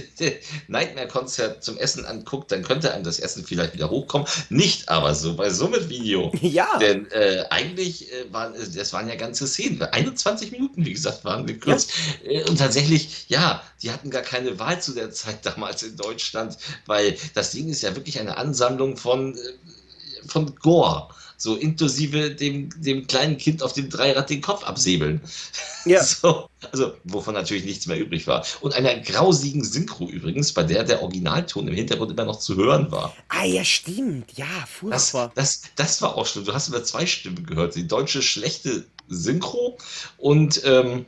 Speaker 2: Nightmare-Konzert zum Essen anguckt, dann könnte einem das Essen vielleicht wieder hochkommen. Nicht aber so bei Summit-Video.
Speaker 1: Ja.
Speaker 2: Denn äh, eigentlich äh, waren äh, das waren ja ganze Szenen. 21 Minuten, wie gesagt, waren gekürzt. Ja. Äh, und tatsächlich, ja, die hatten gar keine Wahl zu der Zeit damals in Deutschland, weil das Ding ist ja wirklich eine Ansammlung von, äh, von Gore so inklusive dem, dem kleinen Kind auf dem Dreirad den Kopf absäbeln. Ja. So, also, wovon natürlich nichts mehr übrig war. Und einer grausigen Synchro übrigens, bei der der Originalton im Hintergrund immer noch zu hören war.
Speaker 1: Ah, ja, stimmt. Ja,
Speaker 2: furchtbar. Das, das, das war auch schlimm. Du hast über zwei Stimmen gehört. Die deutsche schlechte Synchro und ähm,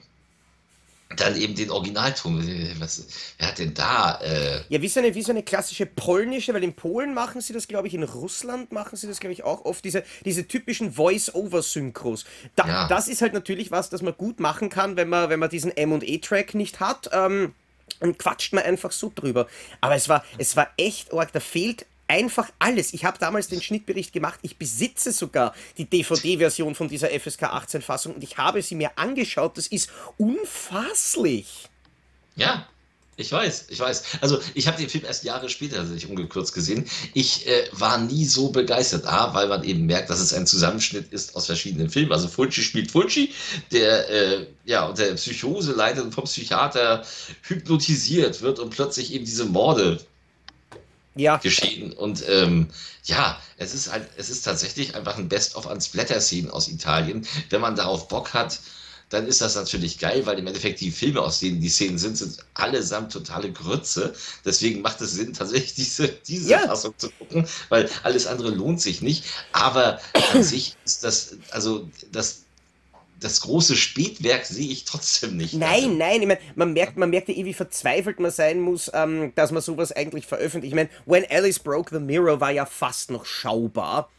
Speaker 2: dann eben den Originalton. Was, wer hat denn da? Äh
Speaker 1: ja, wie so, eine, wie so eine klassische polnische, weil in Polen machen sie das, glaube ich, in Russland machen sie das, glaube ich, auch oft, diese, diese typischen Voice-Over-Synchros. Da, ja. Das ist halt natürlich was, das man gut machen kann, wenn man, wenn man diesen M&E-Track nicht hat. Ähm, und quatscht man einfach so drüber. Aber es war, es war echt arg, da fehlt einfach alles. Ich habe damals den Schnittbericht gemacht. Ich besitze sogar die DVD-Version von dieser FSK 18-Fassung und ich habe sie mir angeschaut. Das ist unfasslich.
Speaker 2: Ja, ich weiß, ich weiß. Also ich habe den Film erst Jahre später tatsächlich ungekürzt gesehen. Ich äh, war nie so begeistert. A, weil man eben merkt, dass es ein Zusammenschnitt ist aus verschiedenen Filmen. Also Fulci spielt Fulci, der äh, ja unter Psychose leidet und vom Psychiater hypnotisiert wird und plötzlich eben diese Morde ja. geschehen. Und ähm, ja, es ist halt, es ist tatsächlich einfach ein Best-of an Splatter-Szenen aus Italien. Wenn man darauf Bock hat, dann ist das natürlich geil, weil im Endeffekt die Filme, aus denen die Szenen sind, sind allesamt totale Grütze. Deswegen macht es Sinn, tatsächlich diese, diese ja. Fassung zu gucken, weil alles andere lohnt sich nicht. Aber an sich ist das, also das das große Spätwerk sehe ich trotzdem nicht.
Speaker 1: Nein, nein, ich meine, man merkt, man merkt ja eh, wie verzweifelt man sein muss, ähm, dass man sowas eigentlich veröffentlicht. Ich meine, When Alice Broke the Mirror war ja fast noch schaubar.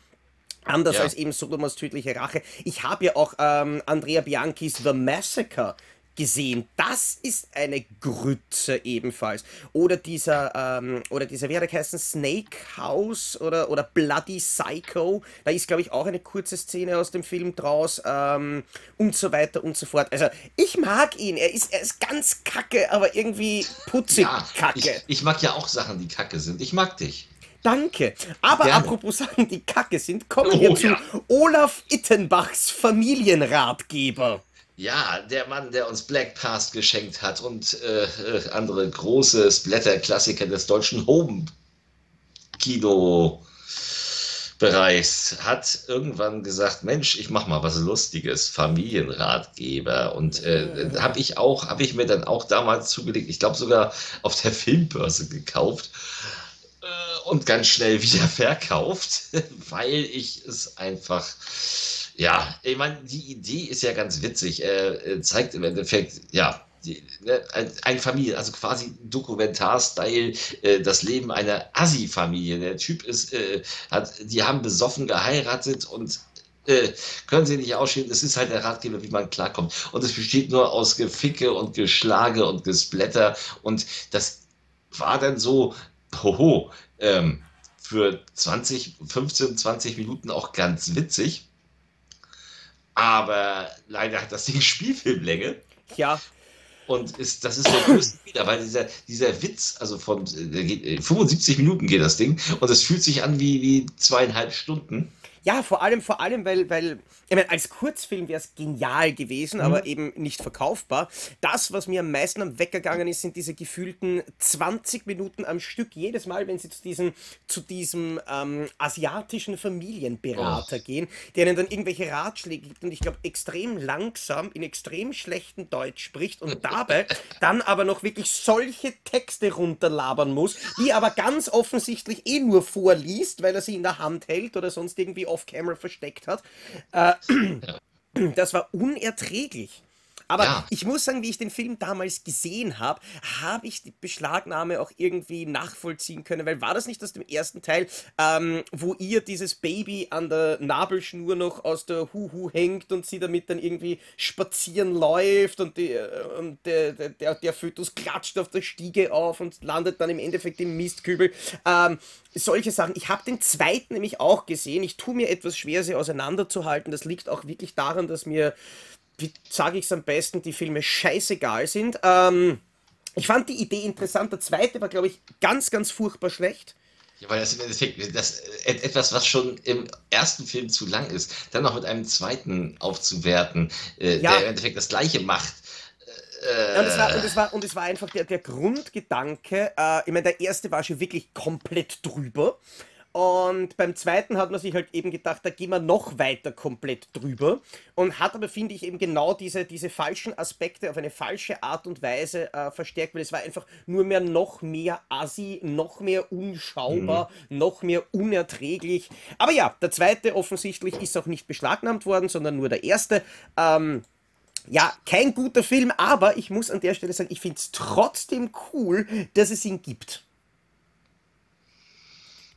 Speaker 1: Anders ja. als eben Sodomos tödliche Rache. Ich habe ja auch ähm, Andrea Bianchis The Massacre gesehen. Das ist eine Grütze ebenfalls. Oder dieser, ähm, oder dieser, wie hat er geheißen, Snake House oder, oder Bloody Psycho. Da ist, glaube ich, auch eine kurze Szene aus dem Film draus ähm, und so weiter und so fort. Also, ich mag ihn. Er ist, er ist ganz kacke, aber irgendwie putzig ja, kacke.
Speaker 2: Ich, ich mag ja auch Sachen, die kacke sind. Ich mag dich.
Speaker 1: Danke. Aber Gerne. apropos Sachen, die kacke sind, kommen wir oh, zu ja. Olaf Ittenbachs Familienratgeber.
Speaker 2: Ja, der Mann, der uns Black Past geschenkt hat und äh, andere große Splatter-Klassiker des deutschen Home-Kino-Bereichs, hat irgendwann gesagt: Mensch, ich mach mal was Lustiges, Familienratgeber. Und äh, habe ich auch, habe ich mir dann auch damals zugelegt, ich glaube sogar auf der Filmbörse gekauft äh, und ganz schnell wieder verkauft, weil ich es einfach ja, ich meine, die Idee ist ja ganz witzig. Er zeigt im Endeffekt, ja, die, ne, ein Familie, also quasi Dokumentarstyle, äh, das Leben einer Assi-Familie. Der Typ ist, äh, hat, die haben besoffen geheiratet und äh, können sie nicht ausstehen. Das ist halt der Ratgeber, wie man klarkommt. Und es besteht nur aus Geficke und Geschlage und Gesplätter. Und das war dann so, hoho, ähm, für 20, 15, 20 Minuten auch ganz witzig. Aber leider hat das Ding Spielfilmlänge.
Speaker 1: Ja.
Speaker 2: Und ist, das ist der größte Fehler, weil dieser, dieser Witz, also von äh, 75 Minuten geht das Ding und es fühlt sich an wie, wie zweieinhalb Stunden.
Speaker 1: Ja, vor allem, vor allem, weil, weil ich meine, als Kurzfilm wäre es genial gewesen, mhm. aber eben nicht verkaufbar. Das, was mir am meisten am Weg gegangen ist, sind diese gefühlten 20 Minuten am Stück. Jedes Mal, wenn sie zu diesem, zu diesem ähm, asiatischen Familienberater oh. gehen, der ihnen dann irgendwelche Ratschläge gibt und ich glaube, extrem langsam, in extrem schlechtem Deutsch spricht und dabei dann aber noch wirklich solche Texte runterlabern muss, die aber ganz offensichtlich eh nur vorliest, weil er sie in der Hand hält oder sonst irgendwie off-camera versteckt hat. Äh, das war unerträglich. Aber ja. ich muss sagen, wie ich den Film damals gesehen habe, habe ich die Beschlagnahme auch irgendwie nachvollziehen können, weil war das nicht aus dem ersten Teil, ähm, wo ihr dieses Baby an der Nabelschnur noch aus der Huhu hängt und sie damit dann irgendwie spazieren läuft und, die, äh, und der, der, der Fötus klatscht auf der Stiege auf und landet dann im Endeffekt im Mistkübel. Ähm, solche Sachen. Ich habe den zweiten nämlich auch gesehen. Ich tue mir etwas schwer, sie auseinanderzuhalten. Das liegt auch wirklich daran, dass mir wie sage ich es am besten, die Filme scheißegal sind. Ähm, ich fand die Idee interessant. Der zweite war, glaube ich, ganz, ganz furchtbar schlecht.
Speaker 2: Ja, weil das im Endeffekt das, äh, etwas, was schon im ersten Film zu lang ist, dann noch mit einem zweiten aufzuwerten, äh, ja. der im Endeffekt das Gleiche macht.
Speaker 1: Äh, und, es war, und, es war, und es war einfach der, der Grundgedanke, äh, ich meine, der erste war schon wirklich komplett drüber. Und beim zweiten hat man sich halt eben gedacht, da gehen wir noch weiter komplett drüber. Und hat aber, finde ich, eben genau diese, diese falschen Aspekte auf eine falsche Art und Weise äh, verstärkt, weil es war einfach nur mehr noch mehr assi, noch mehr unschaubar, mhm. noch mehr unerträglich. Aber ja, der zweite offensichtlich ist auch nicht beschlagnahmt worden, sondern nur der erste. Ähm, ja, kein guter Film, aber ich muss an der Stelle sagen, ich finde es trotzdem cool, dass es ihn gibt.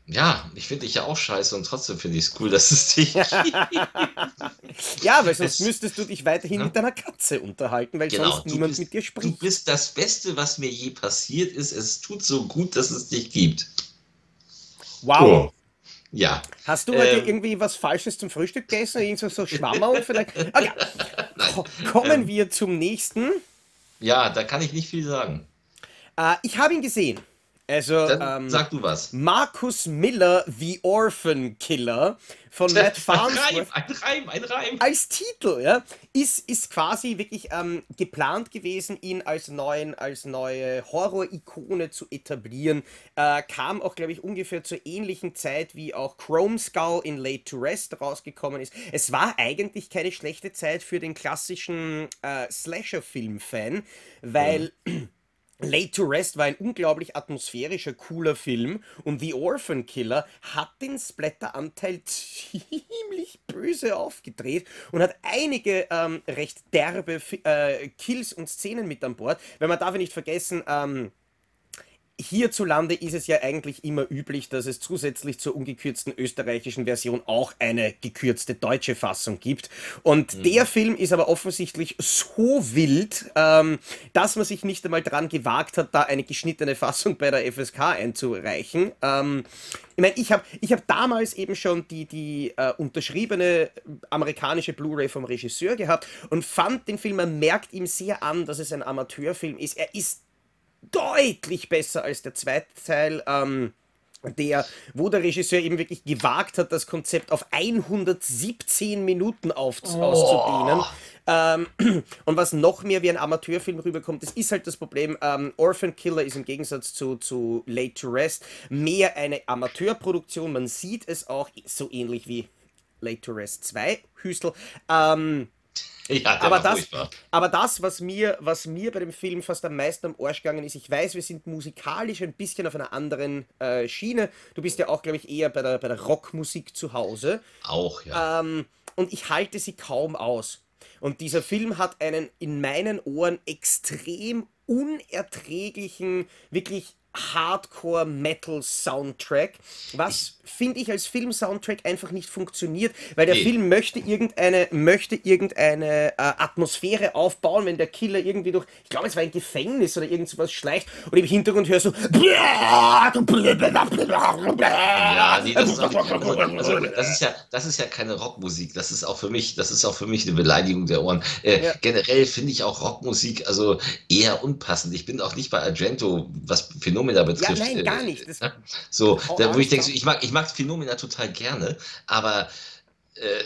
Speaker 2: Ja, ich finde dich ja auch scheiße und trotzdem finde ich es cool, dass es dich gibt.
Speaker 1: ja, weil sonst müsstest du dich weiterhin ja. mit deiner Katze unterhalten, weil genau, sonst niemand
Speaker 2: bist,
Speaker 1: mit dir spricht.
Speaker 2: Du bist das Beste, was mir je passiert ist. Es tut so gut, dass es dich gibt.
Speaker 1: Wow. Oh.
Speaker 2: Ja.
Speaker 1: Hast du ähm, heute irgendwie was Falsches zum Frühstück gegessen? Irgend so, so Schwammerl vielleicht? Okay. Kommen ähm, wir zum nächsten.
Speaker 2: Ja, da kann ich nicht viel sagen.
Speaker 1: Äh, ich habe ihn gesehen. Also,
Speaker 2: ähm, sag du was.
Speaker 1: Markus Miller, The Orphan Killer von Matt Farnsworth.
Speaker 2: Ein Reim, ein Reim.
Speaker 1: Als Titel, ja, ist, ist quasi wirklich ähm, geplant gewesen, ihn als neuen, als neue Horror-Ikone zu etablieren. Äh, kam auch, glaube ich, ungefähr zur ähnlichen Zeit, wie auch Chrome Skull in Late to Rest rausgekommen ist. Es war eigentlich keine schlechte Zeit für den klassischen äh, Slasher-Film-Fan, weil. Mhm Late to Rest war ein unglaublich atmosphärischer, cooler Film und The Orphan Killer hat den Splatter-Anteil ziemlich böse aufgedreht und hat einige ähm, recht derbe äh, Kills und Szenen mit an Bord. Weil man darf nicht vergessen, ähm, Hierzulande ist es ja eigentlich immer üblich, dass es zusätzlich zur ungekürzten österreichischen Version auch eine gekürzte deutsche Fassung gibt. Und mhm. der Film ist aber offensichtlich so wild, ähm, dass man sich nicht einmal dran gewagt hat, da eine geschnittene Fassung bei der FSK einzureichen. Ähm, ich meine, ich habe ich hab damals eben schon die, die äh, unterschriebene amerikanische Blu-ray vom Regisseur gehabt und fand den Film, man merkt ihm sehr an, dass es ein Amateurfilm ist. Er ist deutlich besser als der zweite Teil. Ähm, der, wo der Regisseur eben wirklich gewagt hat, das Konzept auf 117 Minuten auf, oh. auszudehnen. Ähm, und was noch mehr wie ein Amateurfilm rüberkommt, das ist halt das Problem. Ähm, Orphan Killer ist im Gegensatz zu, zu Late to Rest mehr eine Amateurproduktion. Man sieht es auch so ähnlich wie Late to Rest 2, Hüstel. Ähm,
Speaker 2: Ja,
Speaker 1: aber, das, aber das, was mir, was mir bei dem Film fast am meisten am Arsch gegangen ist, ich weiß, wir sind musikalisch ein bisschen auf einer anderen äh, Schiene. Du bist ja auch, glaube ich, eher bei der, bei der Rockmusik zu Hause.
Speaker 2: Auch, ja.
Speaker 1: Ähm, und ich halte sie kaum aus. Und dieser Film hat einen in meinen Ohren extrem unerträglichen, wirklich Hardcore-Metal-Soundtrack, was finde ich als Film-Soundtrack einfach nicht funktioniert, weil der nee. Film möchte irgendeine, möchte irgendeine äh, Atmosphäre aufbauen, wenn der Killer irgendwie durch, ich glaube es war ein Gefängnis oder irgend sowas schleicht und im Hintergrund hörst du
Speaker 2: ja, nee, das ist, auch, also, das ist ja, das ist ja keine Rockmusik, das ist auch für mich, das ist auch für mich eine Beleidigung der Ohren. Äh, ja. Generell finde ich auch Rockmusik also eher unpassend. Ich bin auch nicht bei Argento, was Phänomen Phänomena betrifft.
Speaker 1: Ja, nein, gar nicht.
Speaker 2: Das so, da, wo ich denke, ich mag, ich mag Phänomena total gerne, aber äh,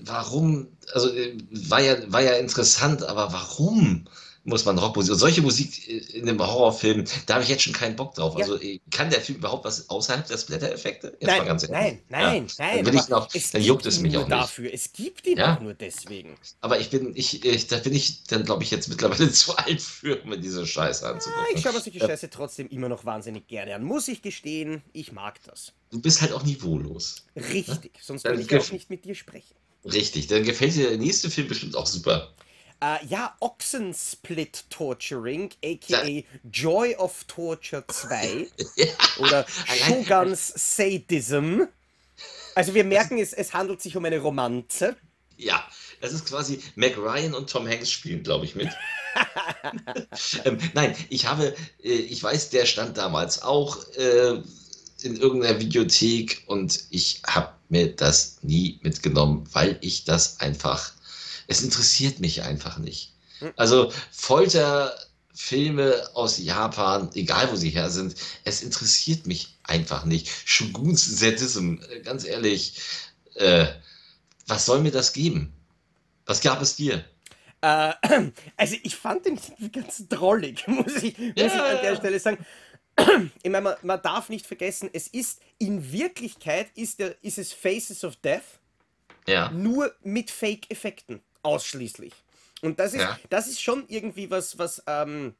Speaker 2: warum, also äh, war ja, war ja interessant, aber warum? Muss man Rockmusik. Und solche Musik in einem Horrorfilm, da habe ich jetzt schon keinen Bock drauf. Ja. Also kann der Film überhaupt was außerhalb der Splatter-Effekte?
Speaker 1: Nein, nein, nein, nein, ja. nein.
Speaker 2: Dann, noch, dann juckt es mich auch nicht.
Speaker 1: Dafür. Es gibt ihn ja? auch nur deswegen.
Speaker 2: Aber ich bin, ich, ich da bin ich dann, glaube ich, jetzt mittlerweile zu alt für, mir diese Scheiße anzugucken.
Speaker 1: Ja, ich schaue mir solche Scheiße trotzdem immer noch wahnsinnig gerne an. Muss ich gestehen, ich mag das.
Speaker 2: Du bist halt auch niveaulos.
Speaker 1: Richtig, sonst würde ich auch nicht mit dir sprechen.
Speaker 2: Richtig, dann gefällt dir der nächste Film bestimmt auch super.
Speaker 1: Uh, ja, Ochsensplit Torturing, aka. Joy of Torture 2 ja. oder Shoguns Sadism. Also wir merken, es, es handelt sich um eine Romanze.
Speaker 2: Ja, das ist quasi Mac Ryan und Tom Hanks spielen, glaube ich, mit. ähm, nein, ich habe, äh, ich weiß, der stand damals auch äh, in irgendeiner Videothek und ich habe mir das nie mitgenommen, weil ich das einfach es interessiert mich einfach nicht. Hm. Also Folterfilme aus Japan, egal wo sie her sind, es interessiert mich einfach nicht. Shoguns Sadism, äh, ganz ehrlich, äh, was soll mir das geben? Was gab es dir?
Speaker 1: Äh, also ich fand den ganz drollig, muss ich, muss ja. ich an der Stelle sagen. Ich meine, man, man, darf nicht vergessen, es ist in Wirklichkeit ist, der, ist es Faces of Death,
Speaker 2: ja.
Speaker 1: nur mit Fake-Effekten ausschließlich. Und das ist, ja. das ist schon irgendwie was, was, ähm,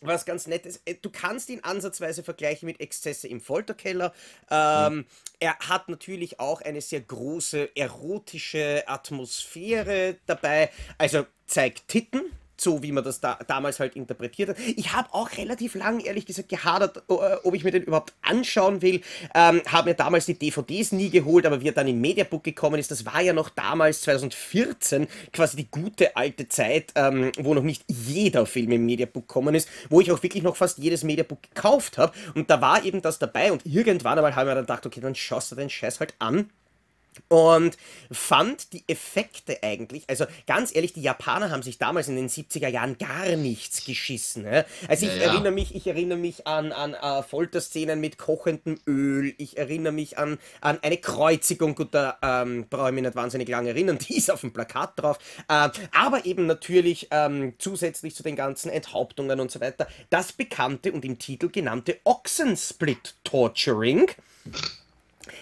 Speaker 1: was ganz nett ist, äh, du kannst ihn ansatzweise vergleichen mit Exzesse im Folterkeller. Ähm, mhm. Er hat natürlich auch eine sehr große erotische Atmosphäre dabei. Also zeigt Titten, so wie man das da, damals halt interpretiert hat. Ich habe auch relativ lang, ehrlich gesagt, gehadert, äh, ob ich mir den überhaupt anschauen will. Ähm, habe mir damals die DVDs nie geholt, aber wie er dann im Mediabook gekommen ist, das war ja noch damals 2014 quasi die gute alte Zeit, ähm, wo noch nicht jeder Film im Mediabook gekommen ist, wo ich auch wirklich noch fast jedes Mediabook gekauft habe. Und da war eben das dabei und irgendwann einmal habe ich mir dann gedacht, okay, dann schaust du den Scheiß halt an und fand die Effekte eigentlich, also ganz ehrlich, die Japaner haben sich damals in den 70er Jahren gar nichts geschissen. Ne? Also ich ja, ja. erinnere mich, ich erinnere mich an, an uh, Folterszenen mit kochendem Öl, ich erinnere mich an, an eine Kreuzigung, gut, da ähm, brauche ich mich nicht wahnsinnig lange erinnern, die ist auf dem Plakat drauf, äh, aber eben natürlich ähm, zusätzlich zu den ganzen Enthauptungen und so weiter, das bekannte und im Titel genannte Ochsensplit Torturing.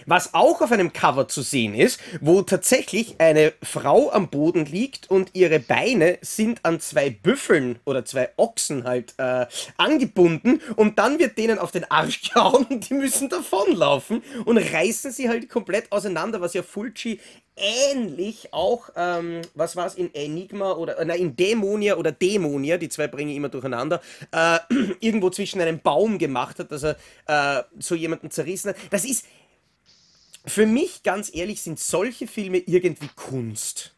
Speaker 1: Was auch auf einem Cover zu sehen ist, wo tatsächlich eine Frau am Boden liegt und ihre Beine sind an zwei Büffeln oder zwei Ochsen halt äh, angebunden und dann wird denen auf den Arsch gehauen und die müssen davonlaufen und reißen sie halt komplett auseinander, was ja Fulci ähnlich auch, ähm, was war es, in Enigma oder, äh, nein, in Dämonia oder Dämonia, die zwei bringe ich immer durcheinander, äh, irgendwo zwischen einem Baum gemacht hat, dass er äh, so jemanden zerrissen hat. Das ist für mich, ganz ehrlich, sind solche Filme irgendwie Kunst.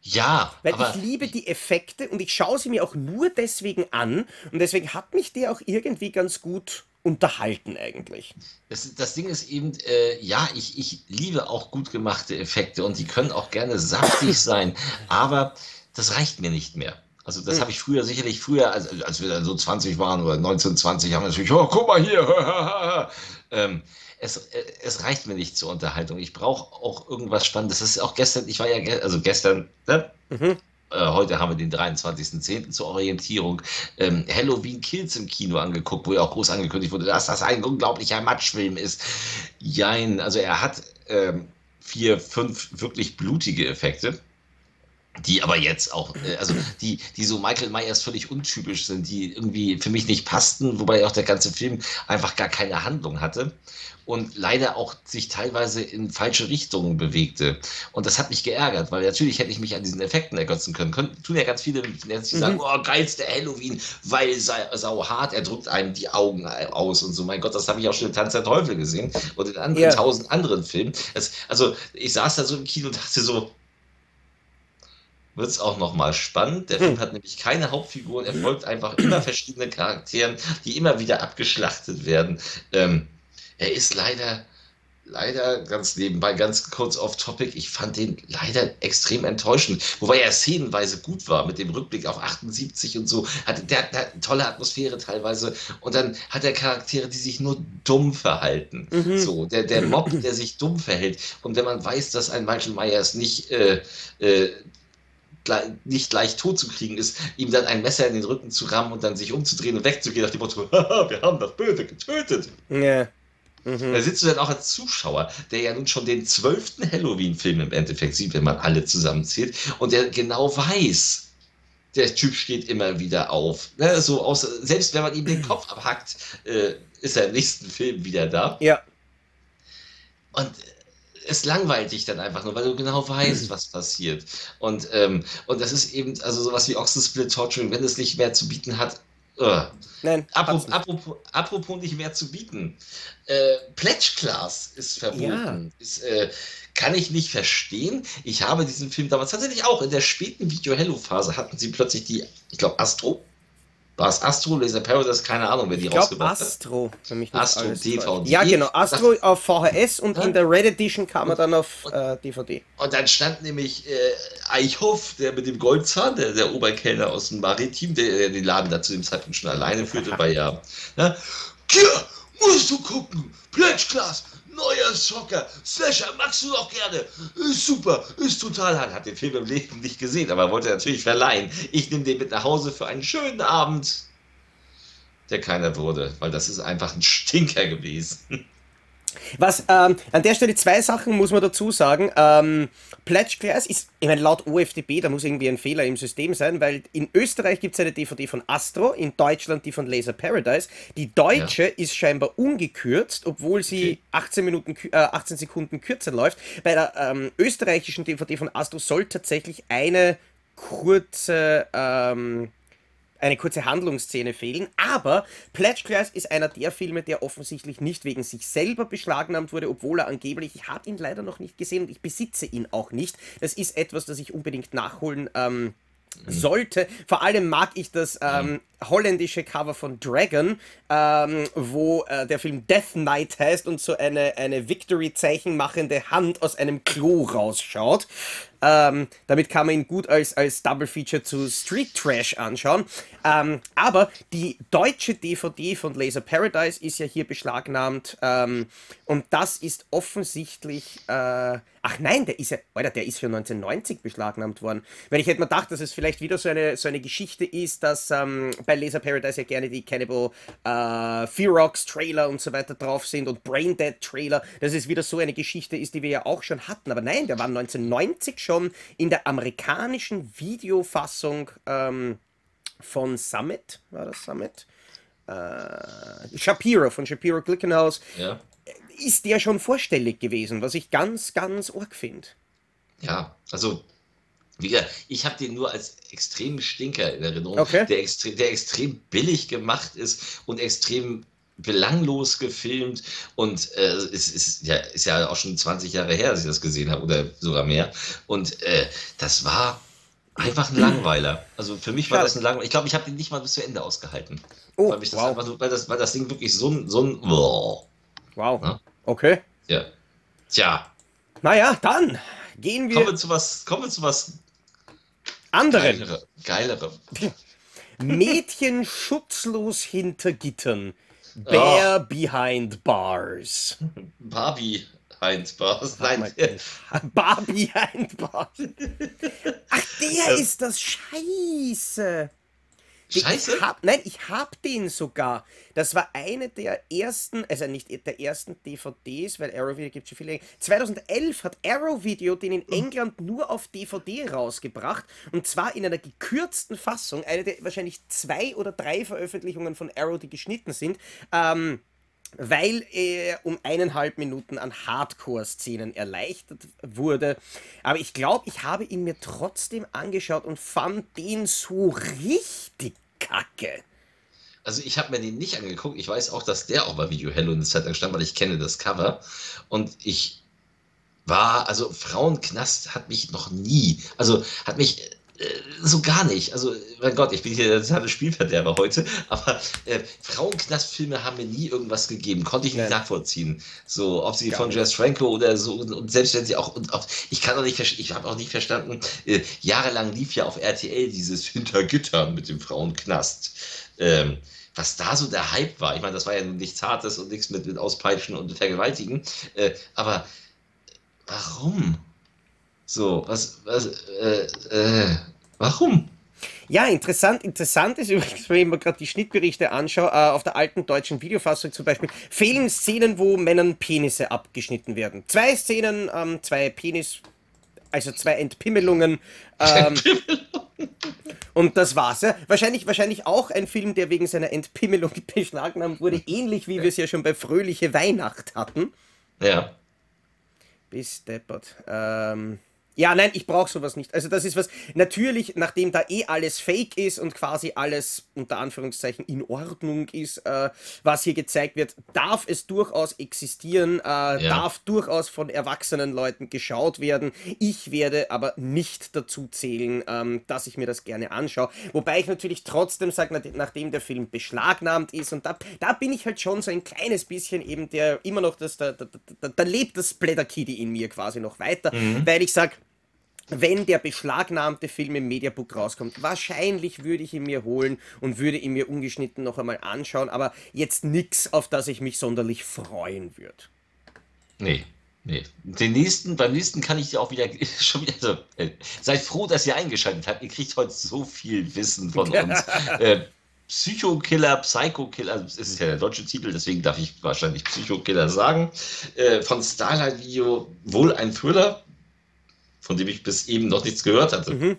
Speaker 2: Ja,
Speaker 1: weil ich liebe die Effekte und ich schaue sie mir auch nur deswegen an und deswegen hat mich der auch irgendwie ganz gut unterhalten eigentlich.
Speaker 2: Das, das Ding ist eben, äh, ja, ich, ich liebe auch gut gemachte Effekte und die können auch gerne saftig sein, aber das reicht mir nicht mehr. Also das hm. habe ich früher sicherlich früher, als, als wir dann so 20 waren oder 1920, haben wir natürlich, oh, guck mal hier. ähm, es, äh, es reicht mir nicht zur Unterhaltung. Ich brauche auch irgendwas Spannendes. Das ist auch gestern, ich war ja, also gestern, ne? mhm. äh, heute haben wir den 23.10. zur Orientierung, ähm, Halloween Kills im Kino angeguckt, wo ja auch groß angekündigt wurde, dass das ein unglaublicher Matschfilm ist. Jein, also er hat ähm, vier, fünf wirklich blutige Effekte die aber jetzt auch, äh, also die, die so Michael Myers völlig untypisch sind, die irgendwie für mich nicht passten, wobei auch der ganze Film einfach gar keine Handlung hatte und leider auch sich teilweise in falsche Richtungen bewegte. Und das hat mich geärgert, weil natürlich hätte ich mich an diesen Effekten ergötzen können. können tun ja ganz viele, die mhm. sagen, oh, geilste Halloween, weil sau hart, er drückt einem die Augen aus und so. Mein Gott, das habe ich auch schon in Tanz der Teufel gesehen und in anderen, yeah. tausend anderen Filmen. Das, also ich saß da so im Kino und dachte so, wird es auch nochmal spannend. Der Film hm. hat nämlich keine Hauptfiguren, er folgt einfach immer verschiedenen Charakteren, die immer wieder abgeschlachtet werden. Ähm, er ist leider, leider ganz nebenbei, ganz kurz off topic. Ich fand den leider extrem enttäuschend. Wobei er szenenweise gut war mit dem Rückblick auf 78 und so. Hat, der, hat tolle Atmosphäre teilweise. Und dann hat er Charaktere, die sich nur dumm verhalten. Mhm. So, der, der Mob, der sich dumm verhält. Und wenn man weiß, dass ein Michael Myers nicht äh, äh, nicht leicht tot zu kriegen ist, ihm dann ein Messer in den Rücken zu rammen und dann sich umzudrehen und wegzugehen nach dem Motto, wir haben das Böse getötet. Ja. Mhm. Da sitzt du dann auch als Zuschauer, der ja nun schon den zwölften Halloween-Film im Endeffekt sieht, wenn man alle zusammenzählt, und der genau weiß, der Typ steht immer wieder auf. Ne, so aus, selbst wenn man ihm den Kopf abhackt, äh, ist er im nächsten Film wieder da.
Speaker 1: Ja.
Speaker 2: Und es langweilt dich dann einfach nur, weil du genau weißt, was passiert. Und, ähm, und das ist eben, also sowas wie Oxensplit Torturing, wenn es nicht mehr zu bieten hat, Uh. Nein, apropos, apropos, apropos, nicht mehr zu bieten. Äh, Pledge Class ist verboten. Ja. Ist, äh, kann ich nicht verstehen. Ich habe diesen Film damals tatsächlich auch in der späten Video-Hello-Phase hatten sie plötzlich die, ich glaube, Astro war es Astro, Laser Paradise, keine Ahnung, wer die ich glaub, rausgebracht
Speaker 1: Astro, hat.
Speaker 2: Für mich Astro, DVD.
Speaker 1: Ja, genau, Astro das, auf VHS und ja? in der Red Edition kam er dann auf äh, DVD.
Speaker 2: Und dann stand nämlich äh, Eichhoff, der mit dem Goldzahn, der, der Oberkellner aus dem Maritim, der, der den Laden da zu dem Zeitpunkt schon alleine führte, weil ja, ne? Hier, musst du gucken, Class, neuer Soccer. Slasher, magst du doch gerne. Ist super, ist total hart. Hat den Film im Leben nicht gesehen, aber wollte natürlich verleihen. Ich nehme den mit nach Hause für einen schönen Abend, der keiner wurde, weil das ist einfach ein Stinker gewesen.
Speaker 1: Was ähm, an der Stelle zwei Sachen muss man dazu sagen. Ähm, Pledge Class ist, ich meine, laut OFDB, da muss irgendwie ein Fehler im System sein, weil in Österreich gibt es eine DVD von Astro, in Deutschland die von Laser Paradise. Die deutsche ja. ist scheinbar ungekürzt, obwohl sie okay. 18, Minuten, äh, 18 Sekunden kürzer läuft. Bei der ähm, österreichischen DVD von Astro soll tatsächlich eine kurze ähm, eine kurze Handlungsszene fehlen. Aber Pledge Class ist einer der Filme, der offensichtlich nicht wegen sich selber beschlagnahmt wurde, obwohl er angeblich, ich habe ihn leider noch nicht gesehen und ich besitze ihn auch nicht. Das ist etwas, das ich unbedingt nachholen ähm, sollte. Vor allem mag ich das ähm, holländische Cover von Dragon, ähm, wo äh, der Film Death Knight heißt und so eine, eine Victory-Zeichen machende Hand aus einem Klo rausschaut. Ähm, damit kann man ihn gut als, als Double Feature zu Street Trash anschauen. Ähm, aber die deutsche DVD von Laser Paradise ist ja hier beschlagnahmt. Ähm, und das ist offensichtlich. Äh, ach nein, der ist ja. Alter, der ist für 1990 beschlagnahmt worden. Weil ich hätte mir gedacht, dass es vielleicht wieder so eine, so eine Geschichte ist, dass ähm, bei Laser Paradise ja gerne die Cannibal äh, Fearox Trailer und so weiter drauf sind und Brain Dead Trailer, dass es wieder so eine Geschichte ist, die wir ja auch schon hatten. Aber nein, der war 1990 schon in der amerikanischen Videofassung ähm, von Summit, war das Summit? Äh, Shapiro, von Shapiro Glickenhaus. Ja. Ist der schon vorstellig gewesen, was ich ganz, ganz arg finde.
Speaker 2: Ja, also wie gesagt, ich habe den nur als extrem Stinker in Erinnerung, okay. der, extre der extrem billig gemacht ist und extrem belanglos gefilmt und äh, es ist ja, ist ja auch schon 20 Jahre her, dass ich das gesehen habe oder sogar mehr. Und äh, das war einfach ein Langweiler. Also für mich war das ein Langweiler. Ich glaube, ich habe den nicht mal bis zu Ende ausgehalten. Oh, weil, das wow. so, weil, das, weil das Ding wirklich so ein. So ein wow.
Speaker 1: wow. Ja? Okay.
Speaker 2: Ja. Tja.
Speaker 1: Naja, dann gehen wir.
Speaker 2: Kommen wir zu was, kommen wir zu was
Speaker 1: anderen.
Speaker 2: Geilere. Geilere.
Speaker 1: Mädchen schutzlos hinter Gittern. Bear oh. behind bars.
Speaker 2: Barbie behind bars.
Speaker 1: Nein. Barbie behind bars. Ach, der ist das Scheiße.
Speaker 2: Scheiße?
Speaker 1: Ich hab, nein, ich hab den sogar. Das war eine der ersten, also nicht der ersten DVDs, weil Arrow Video gibt schon viele. 2011 hat Arrow Video den in England nur auf DVD rausgebracht und zwar in einer gekürzten Fassung. Eine der wahrscheinlich zwei oder drei Veröffentlichungen von Arrow, die geschnitten sind. Ähm, weil er um eineinhalb Minuten an Hardcore-Szenen erleichtert wurde. Aber ich glaube, ich habe ihn mir trotzdem angeschaut und fand den so richtig kacke.
Speaker 2: Also ich habe mir den nicht angeguckt. Ich weiß auch, dass der auch bei Video Hello in der Zeit lang stand, weil ich kenne das Cover. Und ich war, also Frauenknast hat mich noch nie, also hat mich so gar nicht. Also, mein Gott, ich bin hier der totale Spielverderber heute, aber äh, Frauenknastfilme haben mir nie irgendwas gegeben, konnte ich nicht ja. nachvollziehen. So, ob sie gar von Jess Franco oder so, und, und, selbst wenn sie auch, und auch, ich kann auch nicht, ich habe auch nicht verstanden, äh, jahrelang lief ja auf RTL dieses Hintergittern mit dem Frauenknast. Ähm, was da so der Hype war. Ich meine, das war ja nichts Hartes und nichts mit, mit Auspeitschen und Vergewaltigen, äh, aber warum? So, was, was, äh, äh, warum?
Speaker 1: Ja, interessant, interessant ist übrigens, wenn ich mir gerade die Schnittberichte anschaue, äh, auf der alten deutschen Videofassung zum Beispiel, fehlen Szenen, wo Männern Penisse abgeschnitten werden. Zwei Szenen, ähm, zwei Penis, also zwei Entpimmelungen. Ähm, und das war's. Ja. Wahrscheinlich, wahrscheinlich auch ein Film, der wegen seiner Entpimmelung beschlagnahmt wurde, ähnlich wie wir es ja schon bei Fröhliche Weihnacht hatten.
Speaker 2: Ja.
Speaker 1: Bis deppert. Ähm, ja, nein, ich brauche sowas nicht. Also das ist was, natürlich, nachdem da eh alles fake ist und quasi alles unter Anführungszeichen in Ordnung ist, äh, was hier gezeigt wird, darf es durchaus existieren, äh, ja. darf durchaus von erwachsenen Leuten geschaut werden. Ich werde aber nicht dazu zählen, ähm, dass ich mir das gerne anschaue. Wobei ich natürlich trotzdem sage, nachdem der Film beschlagnahmt ist und da, da bin ich halt schon so ein kleines bisschen eben der, immer noch das, da, da, da, da lebt das Splatter Kitty in mir quasi noch weiter, mhm. weil ich sage, wenn der beschlagnahmte Film im Mediabook rauskommt, wahrscheinlich würde ich ihn mir holen und würde ihn mir ungeschnitten noch einmal anschauen, aber jetzt nichts, auf das ich mich sonderlich freuen würde.
Speaker 2: Nee, nee. Den nächsten, beim nächsten kann ich dir auch wieder schon wieder. Also, äh, seid froh, dass ihr eingeschaltet habt. Ihr kriegt heute so viel Wissen von uns. äh, Psycho-Killer, Psycho-Killer, es ist ja der deutsche Titel, deswegen darf ich wahrscheinlich Psycho-Killer sagen, äh, von Starlight Video, wohl ein Thriller, von dem ich bis eben noch nichts gehört hatte. Mhm.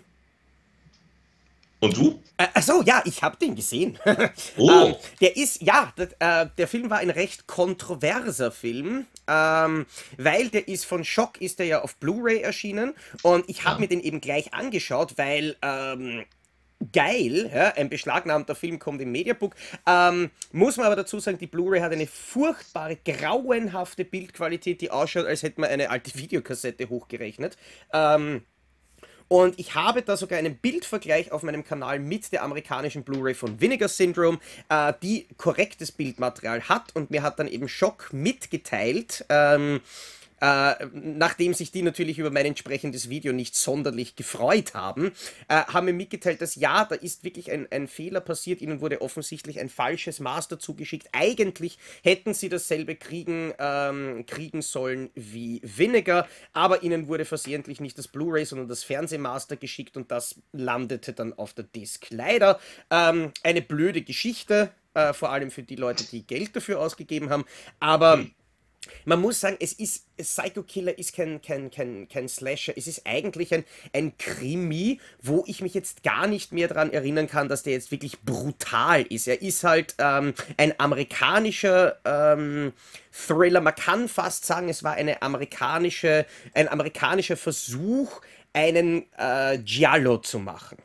Speaker 2: Und du?
Speaker 1: Achso, ja, ich habe den gesehen. Oh. ähm, der ist, ja, das, äh, der Film war ein recht kontroverser Film, ähm, weil der ist von Schock, ist der ja auf Blu-ray erschienen und ich habe ja. mir den eben gleich angeschaut, weil ähm, geil, ja, ein beschlagnahmter Film kommt im Mediabook. Ähm, muss man aber dazu sagen, die Blu-ray hat eine furchtbare, grauenhafte Bildqualität, die ausschaut, als hätte man eine alte Videokassette hochgerechnet. Ähm, und ich habe da sogar einen Bildvergleich auf meinem Kanal mit der amerikanischen Blu-ray von Vinegar Syndrome, äh, die korrektes Bildmaterial hat. Und mir hat dann eben Schock mitgeteilt, ähm, äh, nachdem sich die natürlich über mein entsprechendes Video nicht sonderlich gefreut haben, äh, haben mir mitgeteilt, dass ja, da ist wirklich ein, ein Fehler passiert. Ihnen wurde offensichtlich ein falsches Master zugeschickt. Eigentlich hätten sie dasselbe kriegen, ähm, kriegen sollen wie Vinegar, aber ihnen wurde versehentlich nicht das Blu-ray, sondern das Fernsehmaster geschickt und das landete dann auf der Disc. Leider ähm, eine blöde Geschichte, äh, vor allem für die Leute, die Geld dafür ausgegeben haben, aber. Hm man muss sagen, es ist, Psycho Killer ist kein, kein, kein, kein Slasher, es ist eigentlich ein, ein Krimi, wo ich mich jetzt gar nicht mehr daran erinnern kann, dass der jetzt wirklich brutal ist. Er ist halt ähm, ein amerikanischer ähm, Thriller, man kann fast sagen, es war eine amerikanische, ein amerikanischer Versuch, einen äh, Giallo zu machen.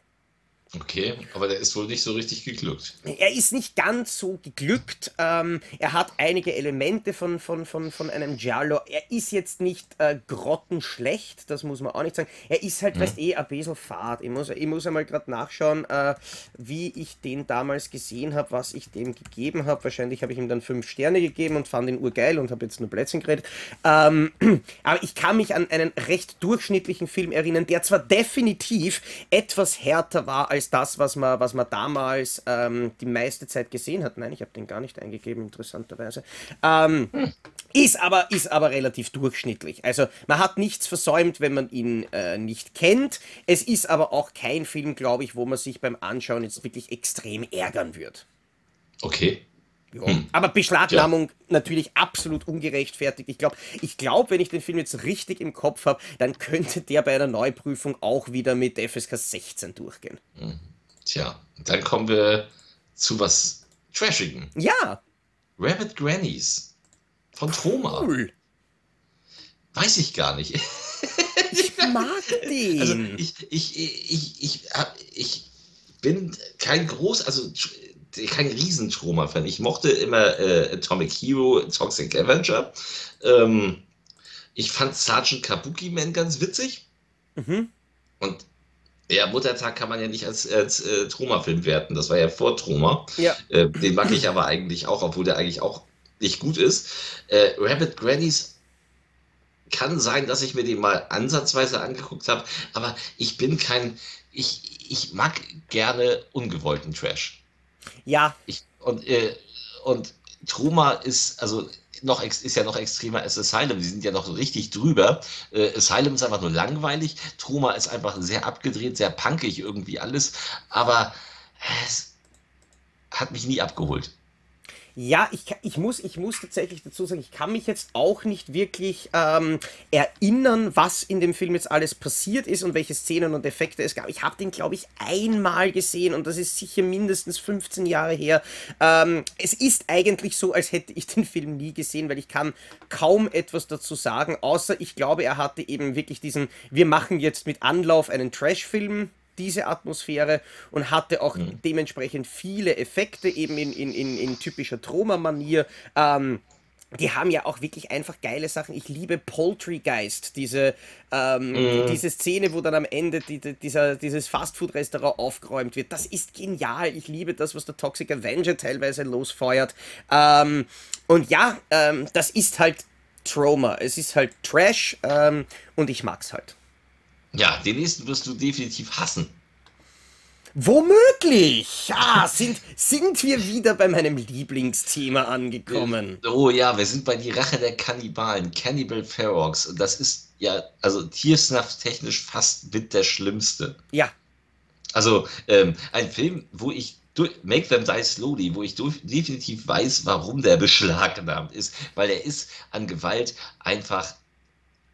Speaker 2: Okay, aber der ist wohl nicht so richtig geglückt.
Speaker 1: Er ist nicht ganz so geglückt. Ähm, er hat einige Elemente von, von, von, von einem Giallo. Er ist jetzt nicht äh, grottenschlecht, das muss man auch nicht sagen. Er ist halt, hm. weißt eh, ein bisschen fad. Ich muss, ich muss einmal gerade nachschauen, äh, wie ich den damals gesehen habe, was ich dem gegeben habe. Wahrscheinlich habe ich ihm dann fünf Sterne gegeben und fand ihn urgeil und habe jetzt nur Plätzchen geredet. Ähm, aber ich kann mich an einen recht durchschnittlichen Film erinnern, der zwar definitiv etwas härter war als ist das, was man, was man damals ähm, die meiste Zeit gesehen hat. Nein, ich habe den gar nicht eingegeben, interessanterweise. Ähm, hm. Ist aber, ist aber relativ durchschnittlich. Also man hat nichts versäumt, wenn man ihn äh, nicht kennt. Es ist aber auch kein Film, glaube ich, wo man sich beim Anschauen jetzt wirklich extrem ärgern wird.
Speaker 2: Okay.
Speaker 1: Ja. Hm. Aber Beschlagnahmung ja. natürlich absolut ungerechtfertigt. Ich glaube, ich glaub, wenn ich den Film jetzt richtig im Kopf habe, dann könnte der bei einer Neuprüfung auch wieder mit FSK 16 durchgehen.
Speaker 2: Hm. Tja, dann kommen wir zu was Trashigen.
Speaker 1: Ja.
Speaker 2: Rabbit Grannies von Troma. Cool. Weiß ich gar nicht.
Speaker 1: ich mag den. Also
Speaker 2: ich, ich, ich, ich, ich bin kein groß, also kein riesen fan Ich mochte immer äh, Atomic Hero, Toxic Avenger. Ähm, ich fand Sergeant Kabuki Man ganz witzig. Mhm. Und ja, Muttertag kann man ja nicht als, als äh, Troma-Film werten. Das war ja vor Troma. Ja. Äh, den mag ich aber eigentlich auch, obwohl der eigentlich auch nicht gut ist. Äh, Rabbit Grannies kann sein, dass ich mir den mal ansatzweise angeguckt habe, aber ich bin kein. Ich, ich mag gerne ungewollten Trash.
Speaker 1: Ja.
Speaker 2: Ich, und, äh, und Truma ist, also noch ist ja noch extremer als Asylum. Die sind ja noch so richtig drüber. Äh, Asylum ist einfach nur langweilig. Truma ist einfach sehr abgedreht, sehr punkig irgendwie alles. Aber es hat mich nie abgeholt.
Speaker 1: Ja, ich, ich, muss, ich muss tatsächlich dazu sagen, ich kann mich jetzt auch nicht wirklich ähm, erinnern, was in dem Film jetzt alles passiert ist und welche Szenen und Effekte es gab. Ich habe den, glaube ich, einmal gesehen und das ist sicher mindestens 15 Jahre her. Ähm, es ist eigentlich so, als hätte ich den Film nie gesehen, weil ich kann kaum etwas dazu sagen, außer ich glaube, er hatte eben wirklich diesen, wir machen jetzt mit Anlauf einen Trash-Film diese Atmosphäre und hatte auch mhm. dementsprechend viele Effekte eben in, in, in, in typischer Troma-Manier. Ähm, die haben ja auch wirklich einfach geile Sachen. Ich liebe Poultrygeist, diese, ähm, mm. diese Szene, wo dann am Ende die, die, dieser, dieses Fastfood-Restaurant aufgeräumt wird. Das ist genial. Ich liebe das, was der Toxic Avenger teilweise losfeuert. Ähm, und ja, ähm, das ist halt Trauma. Es ist halt Trash ähm, und ich mag's halt.
Speaker 2: Ja, den nächsten wirst du definitiv hassen.
Speaker 1: Womöglich! Ja, sind, sind wir wieder bei meinem Lieblingsthema angekommen.
Speaker 2: Oh ja, wir sind bei Die Rache der Kannibalen, Cannibal Ferox. Das ist ja, also tiersnaft-technisch fast mit der schlimmste.
Speaker 1: Ja.
Speaker 2: Also ähm, ein Film, wo ich Make Them Die Slowly, wo ich definitiv weiß, warum der beschlagnahmt ist, weil er ist an Gewalt einfach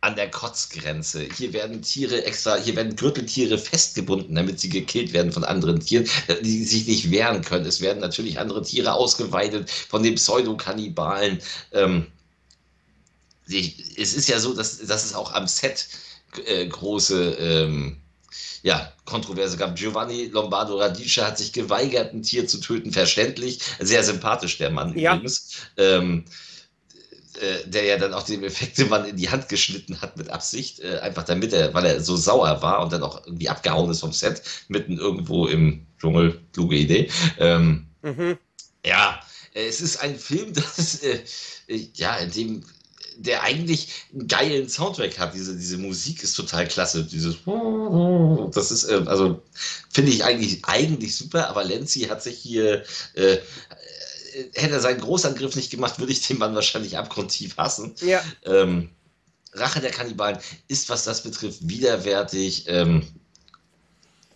Speaker 2: an der Kotzgrenze. Hier werden Tiere extra, hier werden Gürteltiere festgebunden, damit sie gekillt werden von anderen Tieren, die sich nicht wehren können. Es werden natürlich andere Tiere ausgeweidet von den Pseudokannibalen. Ähm, es ist ja so, dass, dass es auch am Set äh, große ähm, ja, Kontroverse gab. Giovanni Lombardo Radice hat sich geweigert, ein Tier zu töten, verständlich. Sehr sympathisch, der Mann ja. übrigens. Ähm, äh, der ja dann auch den Effektemann in die Hand geschnitten hat mit Absicht, äh, einfach damit er, weil er so sauer war und dann auch irgendwie abgehauen ist vom Set, mitten irgendwo im Dschungel, kluge Idee. Ähm, mhm. Ja, äh, es ist ein Film, das, äh, ja, in dem der eigentlich einen geilen Soundtrack hat. Diese, diese Musik ist total klasse. Dieses das ist, äh, also finde ich eigentlich, eigentlich super, aber Lenzi hat sich hier äh, hätte er seinen Großangriff nicht gemacht, würde ich den Mann wahrscheinlich abgrundtief hassen. Ja. Ähm, Rache der Kannibalen ist, was das betrifft, widerwärtig. Ähm,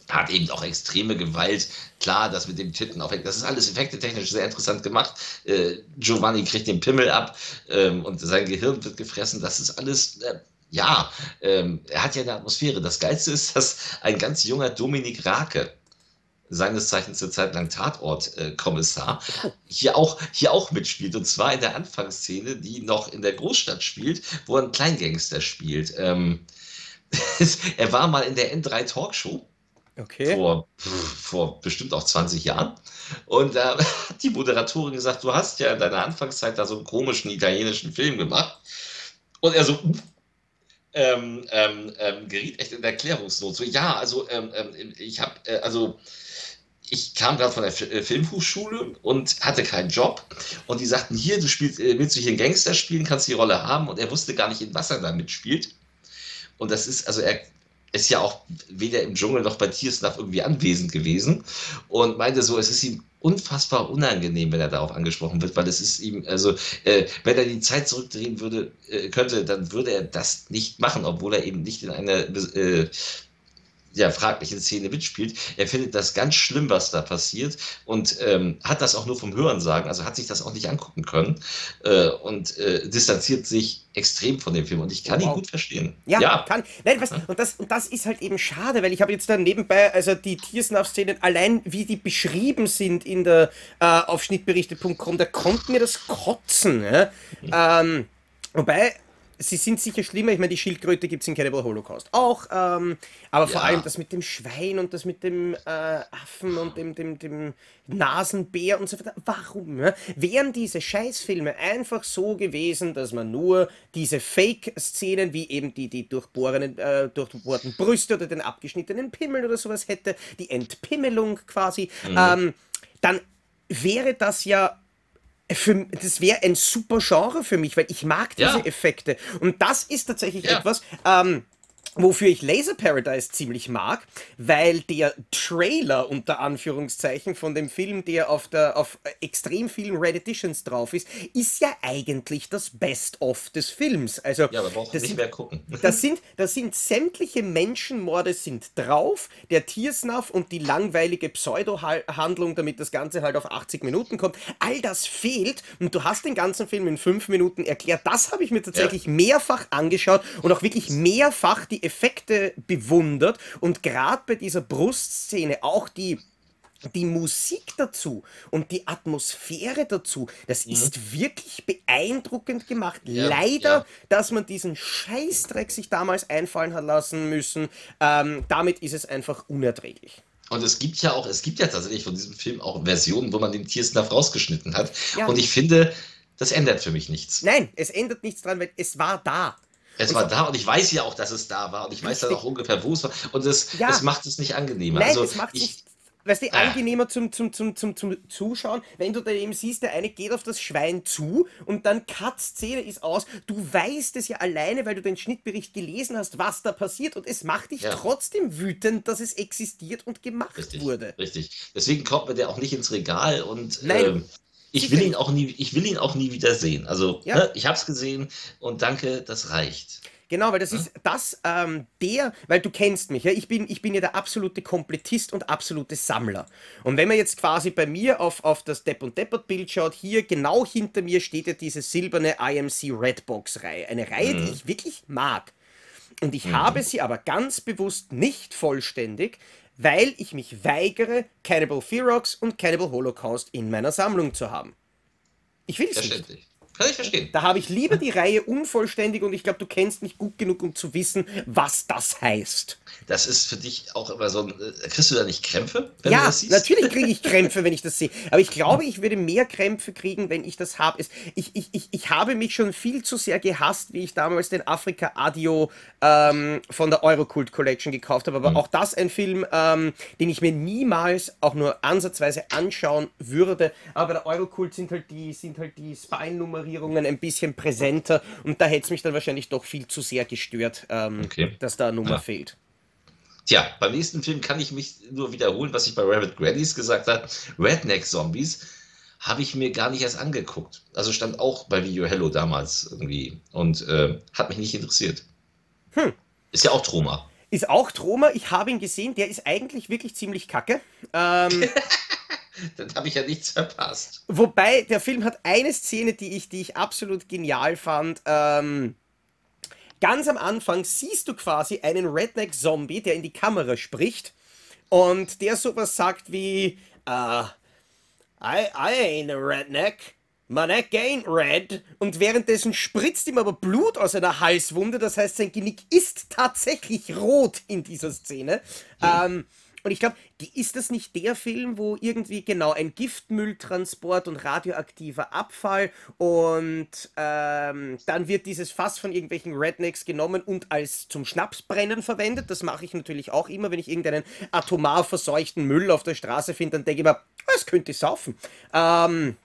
Speaker 2: hat eben auch extreme Gewalt. Klar, das mit dem Titten aufhängt. Das ist alles effektetechnisch sehr interessant gemacht. Äh, Giovanni kriegt den Pimmel ab ähm, und sein Gehirn wird gefressen. Das ist alles. Äh, ja, ähm, er hat ja eine Atmosphäre. Das Geilste ist, dass ein ganz junger Dominik Rake, seines Zeichens eine Zeit lang Tatortkommissar, hier, auch, hier auch mitspielt. Und zwar in der Anfangsszene, die noch in der Großstadt spielt, wo er einen Kleingangster spielt. Ähm, er war mal in der N3 Talkshow. Okay. Vor, vor bestimmt auch 20 Jahren. Und da äh, hat die Moderatorin gesagt, du hast ja in deiner Anfangszeit da so einen komischen italienischen Film gemacht. Und er so, ähm, ähm, ähm, geriet echt in Erklärungsnot. So, ja, also ähm, ähm, ich habe, äh, also ich kam gerade von der äh, Filmhochschule und hatte keinen Job. Und die sagten, hier, du spielst, äh, willst du hier einen Gangster spielen, kannst die Rolle haben. Und er wusste gar nicht, in was er da mitspielt. Und das ist, also er ist ja auch weder im Dschungel noch bei Tiersnuff irgendwie anwesend gewesen. Und meinte so, es ist ihm unfassbar unangenehm, wenn er darauf angesprochen wird, weil es ist ihm, also äh, wenn er die Zeit zurückdrehen würde, äh, könnte, dann würde er das nicht machen, obwohl er eben nicht in einer äh, ja, fraglichen Szene mitspielt. Er findet das ganz schlimm, was da passiert und ähm, hat das auch nur vom Hören sagen, also hat sich das auch nicht angucken können äh, und äh, distanziert sich extrem von dem Film und ich kann wow. ihn gut verstehen.
Speaker 1: Ja, ja. kann. Nein, was, und, das, und das ist halt eben schade, weil ich habe jetzt da nebenbei, also die Tiersnuff-Szenen, allein wie die beschrieben sind in der äh, auf schnittberichte.com, da kommt mir das Kotzen. Ja? Mhm. Ähm, wobei, sie sind sicher schlimmer. Ich meine, die Schildkröte gibt es in Cannibal Holocaust auch. Ähm, aber ja. vor allem das mit dem Schwein und das mit dem äh, Affen und dem, dem, dem Nasenbär und so weiter. Warum? Ja? Wären diese Scheißfilme einfach so gewesen, dass man nur diese Fake-Szenen, wie eben die, die durchbohrenen, äh, durchbohrten Brüste oder den abgeschnittenen Pimmel oder sowas hätte, die Entpimmelung quasi, mhm. ähm, dann wäre das ja für, das wäre ein super Genre für mich, weil ich mag diese ja. Effekte. Und das ist tatsächlich ja. etwas, ähm, Wofür ich Laser Paradise ziemlich mag, weil der Trailer unter Anführungszeichen von dem Film, der auf der auf extrem vielen Red Editions drauf ist, ist ja eigentlich das Best-of des Films. Also
Speaker 2: ja, aber braucht nicht sind, mehr gucken.
Speaker 1: Das sind, das sind sämtliche Menschenmorde sind drauf, der Tiersnuff und die langweilige Pseudo-Handlung, damit das Ganze halt auf 80 Minuten kommt. All das fehlt und du hast den ganzen Film in fünf Minuten erklärt. Das habe ich mir tatsächlich ja. mehrfach angeschaut und auch wirklich mehrfach die Effekte bewundert und gerade bei dieser Brustszene auch die die Musik dazu und die Atmosphäre dazu, das mhm. ist wirklich beeindruckend gemacht. Ja, Leider, ja. dass man diesen Scheißdreck sich damals einfallen hat lassen müssen, ähm, damit ist es einfach unerträglich.
Speaker 2: Und es gibt ja auch, es gibt ja tatsächlich von diesem Film auch Versionen, wo man den Tiersnuff rausgeschnitten hat. Ja. Und ich finde, das ändert für mich nichts.
Speaker 1: Nein, es ändert nichts dran, weil es war da.
Speaker 2: Es war da und ich weiß ja auch, dass es da war und ich weiß dann auch ungefähr, wo es war. Und es, ja. es macht es nicht angenehmer.
Speaker 1: Nein, also, es macht es nicht weißt du, ah. angenehmer zum, zum, zum, zum, zum Zuschauen, wenn du dann eben siehst, der eine geht auf das Schwein zu und dann Cut-Szene ist aus. Du weißt es ja alleine, weil du den Schnittbericht gelesen hast, was da passiert und es macht dich ja. trotzdem wütend, dass es existiert und gemacht
Speaker 2: richtig,
Speaker 1: wurde.
Speaker 2: Richtig. Deswegen kommt man der auch nicht ins Regal und Nein. Ähm, ich will ihn auch nie, ich will ihn auch nie wieder sehen. Also, ja. ne, ich habe es gesehen und danke, das reicht.
Speaker 1: Genau, weil das ist das, ähm, der, weil du kennst mich, ja, ich bin, ich bin ja der absolute Komplettist und absolute Sammler. Und wenn man jetzt quasi bei mir auf, auf das Depp und Deppert Bild schaut, hier genau hinter mir steht ja diese silberne IMC Redbox Reihe. Eine Reihe, mhm. die ich wirklich mag. Und ich mhm. habe sie aber ganz bewusst nicht vollständig, weil ich mich weigere, Cannibal Ferox und Cannibal Holocaust in meiner Sammlung zu haben. Ich will es nicht.
Speaker 2: Kann ich verstehen.
Speaker 1: Da habe ich lieber die Reihe unvollständig und ich glaube, du kennst mich gut genug, um zu wissen, was das heißt.
Speaker 2: Das ist für dich auch immer so ein. Äh, kriegst du da nicht Krämpfe,
Speaker 1: wenn ja, du das siehst? natürlich kriege ich Krämpfe, wenn ich das sehe. Aber ich glaube, ich würde mehr Krämpfe kriegen, wenn ich das habe. Ich, ich, ich, ich habe mich schon viel zu sehr gehasst, wie ich damals den Afrika Adio ähm, von der Eurocult Collection gekauft habe. Aber mhm. auch das ein Film, ähm, den ich mir niemals auch nur ansatzweise anschauen würde. Aber bei der Eurocult sind halt die, sind halt die Spine-Nummerierungen ein bisschen präsenter und da hätte es mich dann wahrscheinlich doch viel zu sehr gestört, ähm, okay. dass da eine Nummer ja. fehlt.
Speaker 2: Tja, beim nächsten Film kann ich mich nur wiederholen, was ich bei Rabbit Grannies gesagt habe. Redneck Zombies habe ich mir gar nicht erst angeguckt. Also stand auch bei Video Hello damals irgendwie und äh, hat mich nicht interessiert. Hm. Ist ja auch Troma.
Speaker 1: Ist auch Troma. Ich habe ihn gesehen. Der ist eigentlich wirklich ziemlich kacke. Ähm,
Speaker 2: Dann habe ich ja nichts verpasst.
Speaker 1: Wobei, der Film hat eine Szene, die ich, die ich absolut genial fand. Ähm, ganz am Anfang siehst du quasi einen Redneck-Zombie, der in die Kamera spricht und der sowas sagt wie, uh, I, I ain't a redneck. My neck ain't red. Und währenddessen spritzt ihm aber Blut aus einer Halswunde. Das heißt, sein Genick ist tatsächlich rot in dieser Szene. Mhm. Ähm, und ich glaube, ist das nicht der Film, wo irgendwie genau ein Giftmülltransport und radioaktiver Abfall und ähm, dann wird dieses Fass von irgendwelchen Rednecks genommen und als zum Schnapsbrennen verwendet. Das mache ich natürlich auch immer, wenn ich irgendeinen atomar verseuchten Müll auf der Straße finde, dann denke ich mir, das könnte ich saufen. Ähm,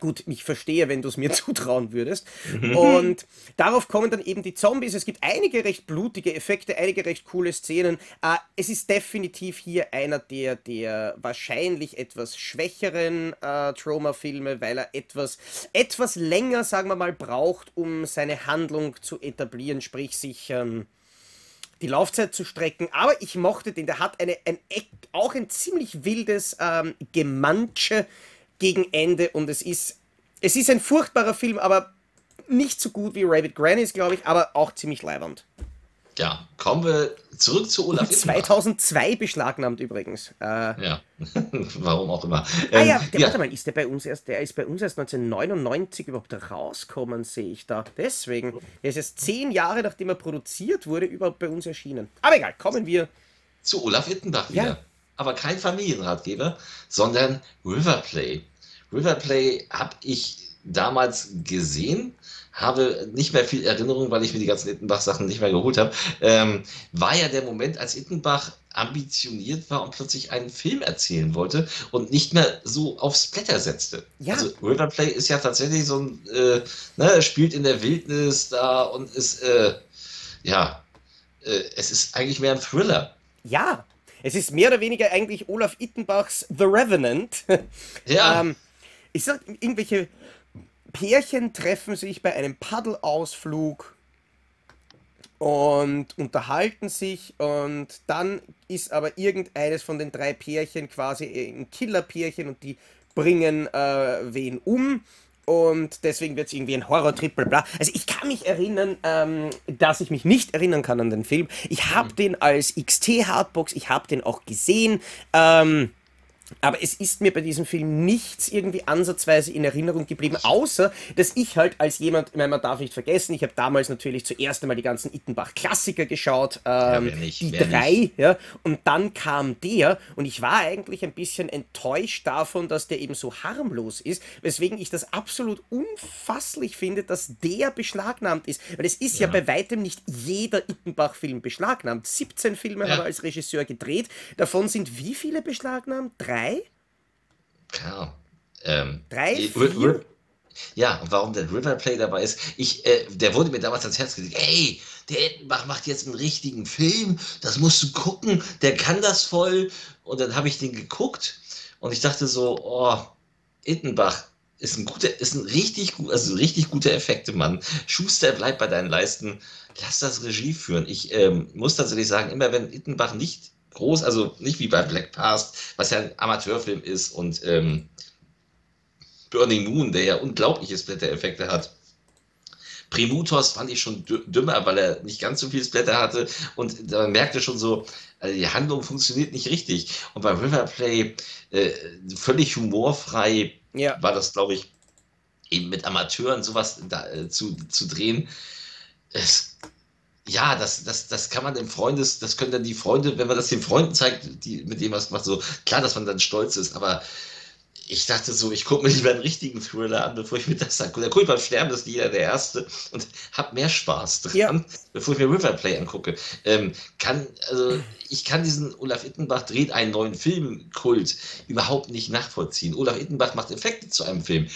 Speaker 1: Gut, ich verstehe, wenn du es mir zutrauen würdest. Mhm. Und darauf kommen dann eben die Zombies. Es gibt einige recht blutige Effekte, einige recht coole Szenen. Äh, es ist definitiv hier einer der, der wahrscheinlich etwas schwächeren äh, Trauma-Filme, weil er etwas, etwas länger, sagen wir mal, braucht, um seine Handlung zu etablieren, sprich sich. Ähm, die Laufzeit zu strecken, aber ich mochte den. Der hat eine, ein, auch ein ziemlich wildes ähm, Gemansche gegen Ende und es ist, es ist ein furchtbarer Film, aber nicht so gut wie Rabbit Grannies, glaube ich, aber auch ziemlich leibernd.
Speaker 2: Ja, kommen wir zurück zu Olaf
Speaker 1: 2002 beschlagnahmt übrigens.
Speaker 2: Äh, ja, warum auch immer.
Speaker 1: Ähm, ah ja, ähm, der, ja, warte mal, ist der bei uns erst, der ist bei uns erst 1999 überhaupt rausgekommen, sehe ich da. Deswegen, der ist erst zehn Jahre, nachdem er produziert wurde, überhaupt bei uns erschienen. Aber egal, kommen wir
Speaker 2: zu Olaf Ittenbach wieder. Ja. Aber kein Familienratgeber, sondern Riverplay. Riverplay habe ich damals gesehen, habe nicht mehr viel Erinnerung, weil ich mir die ganzen Ittenbach-Sachen nicht mehr geholt habe. Ähm, war ja der Moment, als Ittenbach ambitioniert war und plötzlich einen Film erzählen wollte und nicht mehr so aufs Blätter setzte. Ja. Also Riverplay ist ja tatsächlich so ein, äh, ne, spielt in der Wildnis da und ist, äh, ja, äh, es ist eigentlich mehr ein Thriller.
Speaker 1: Ja, es ist mehr oder weniger eigentlich Olaf Ittenbachs The Revenant.
Speaker 2: Ja. ähm,
Speaker 1: ich sag, irgendwelche Pärchen treffen sich bei einem Paddelausflug und unterhalten sich und dann ist aber irgendeines von den drei Pärchen quasi ein Killerpärchen und die bringen äh, wen um und deswegen wird es irgendwie ein Horror-Trip, bla. Also ich kann mich erinnern, ähm, dass ich mich nicht erinnern kann an den Film. Ich habe mhm. den als XT-Hardbox, ich habe den auch gesehen. Ähm, aber es ist mir bei diesem Film nichts irgendwie ansatzweise in Erinnerung geblieben, außer dass ich halt als jemand, ich meine, man darf nicht vergessen, ich habe damals natürlich zuerst einmal die ganzen Ittenbach-Klassiker geschaut, ähm, ja, nicht, die drei, nicht. ja, und dann kam der und ich war eigentlich ein bisschen enttäuscht davon, dass der eben so harmlos ist, weswegen ich das absolut unfasslich finde, dass der beschlagnahmt ist, weil es ist ja, ja bei weitem nicht jeder Ittenbach-Film beschlagnahmt. 17 Filme ja. hat er als Regisseur gedreht, davon sind wie viele beschlagnahmt? Drei drei?
Speaker 2: Ja. Ähm,
Speaker 1: drei, vier?
Speaker 2: Ja, und warum der Riverplay dabei ist, ich, äh, der wurde mir damals ans Herz gelegt, ey, der Ettenbach macht jetzt einen richtigen Film, das musst du gucken, der kann das voll. Und dann habe ich den geguckt und ich dachte so, oh, Ittenbach, ist ein guter, ist ein richtig gut, also richtig guter Effekte, Mann. Schuster, bleib bei deinen Leisten. Lass das Regie führen. Ich ähm, muss tatsächlich sagen, immer wenn Ittenbach nicht groß, also nicht wie bei Black Past, was ja ein Amateurfilm ist und ähm, Burning Moon, der ja unglaubliche Splatter-Effekte hat. Primutos fand ich schon dümmer, weil er nicht ganz so viel Splatter hatte und man merkte schon so, also die Handlung funktioniert nicht richtig. Und bei Riverplay äh, völlig humorfrei ja. war das, glaube ich, eben mit Amateuren sowas da, äh, zu, zu drehen. Es, ja, das, das, das kann man dem Freundes, das können dann die Freunde, wenn man das den Freunden zeigt, die, mit dem was macht, so klar, dass man dann stolz ist, aber ich dachte so, ich gucke mir lieber einen richtigen Thriller an, bevor ich mir das angucke. Da gucke ich beim Sterben das Lieder der erste und habe mehr Spaß dran, ja. bevor ich mir Riverplay angucke. Ähm, kann, also, ich kann diesen Olaf Ittenbach dreht einen neuen Filmkult überhaupt nicht nachvollziehen. Olaf Ittenbach macht Effekte zu einem Film.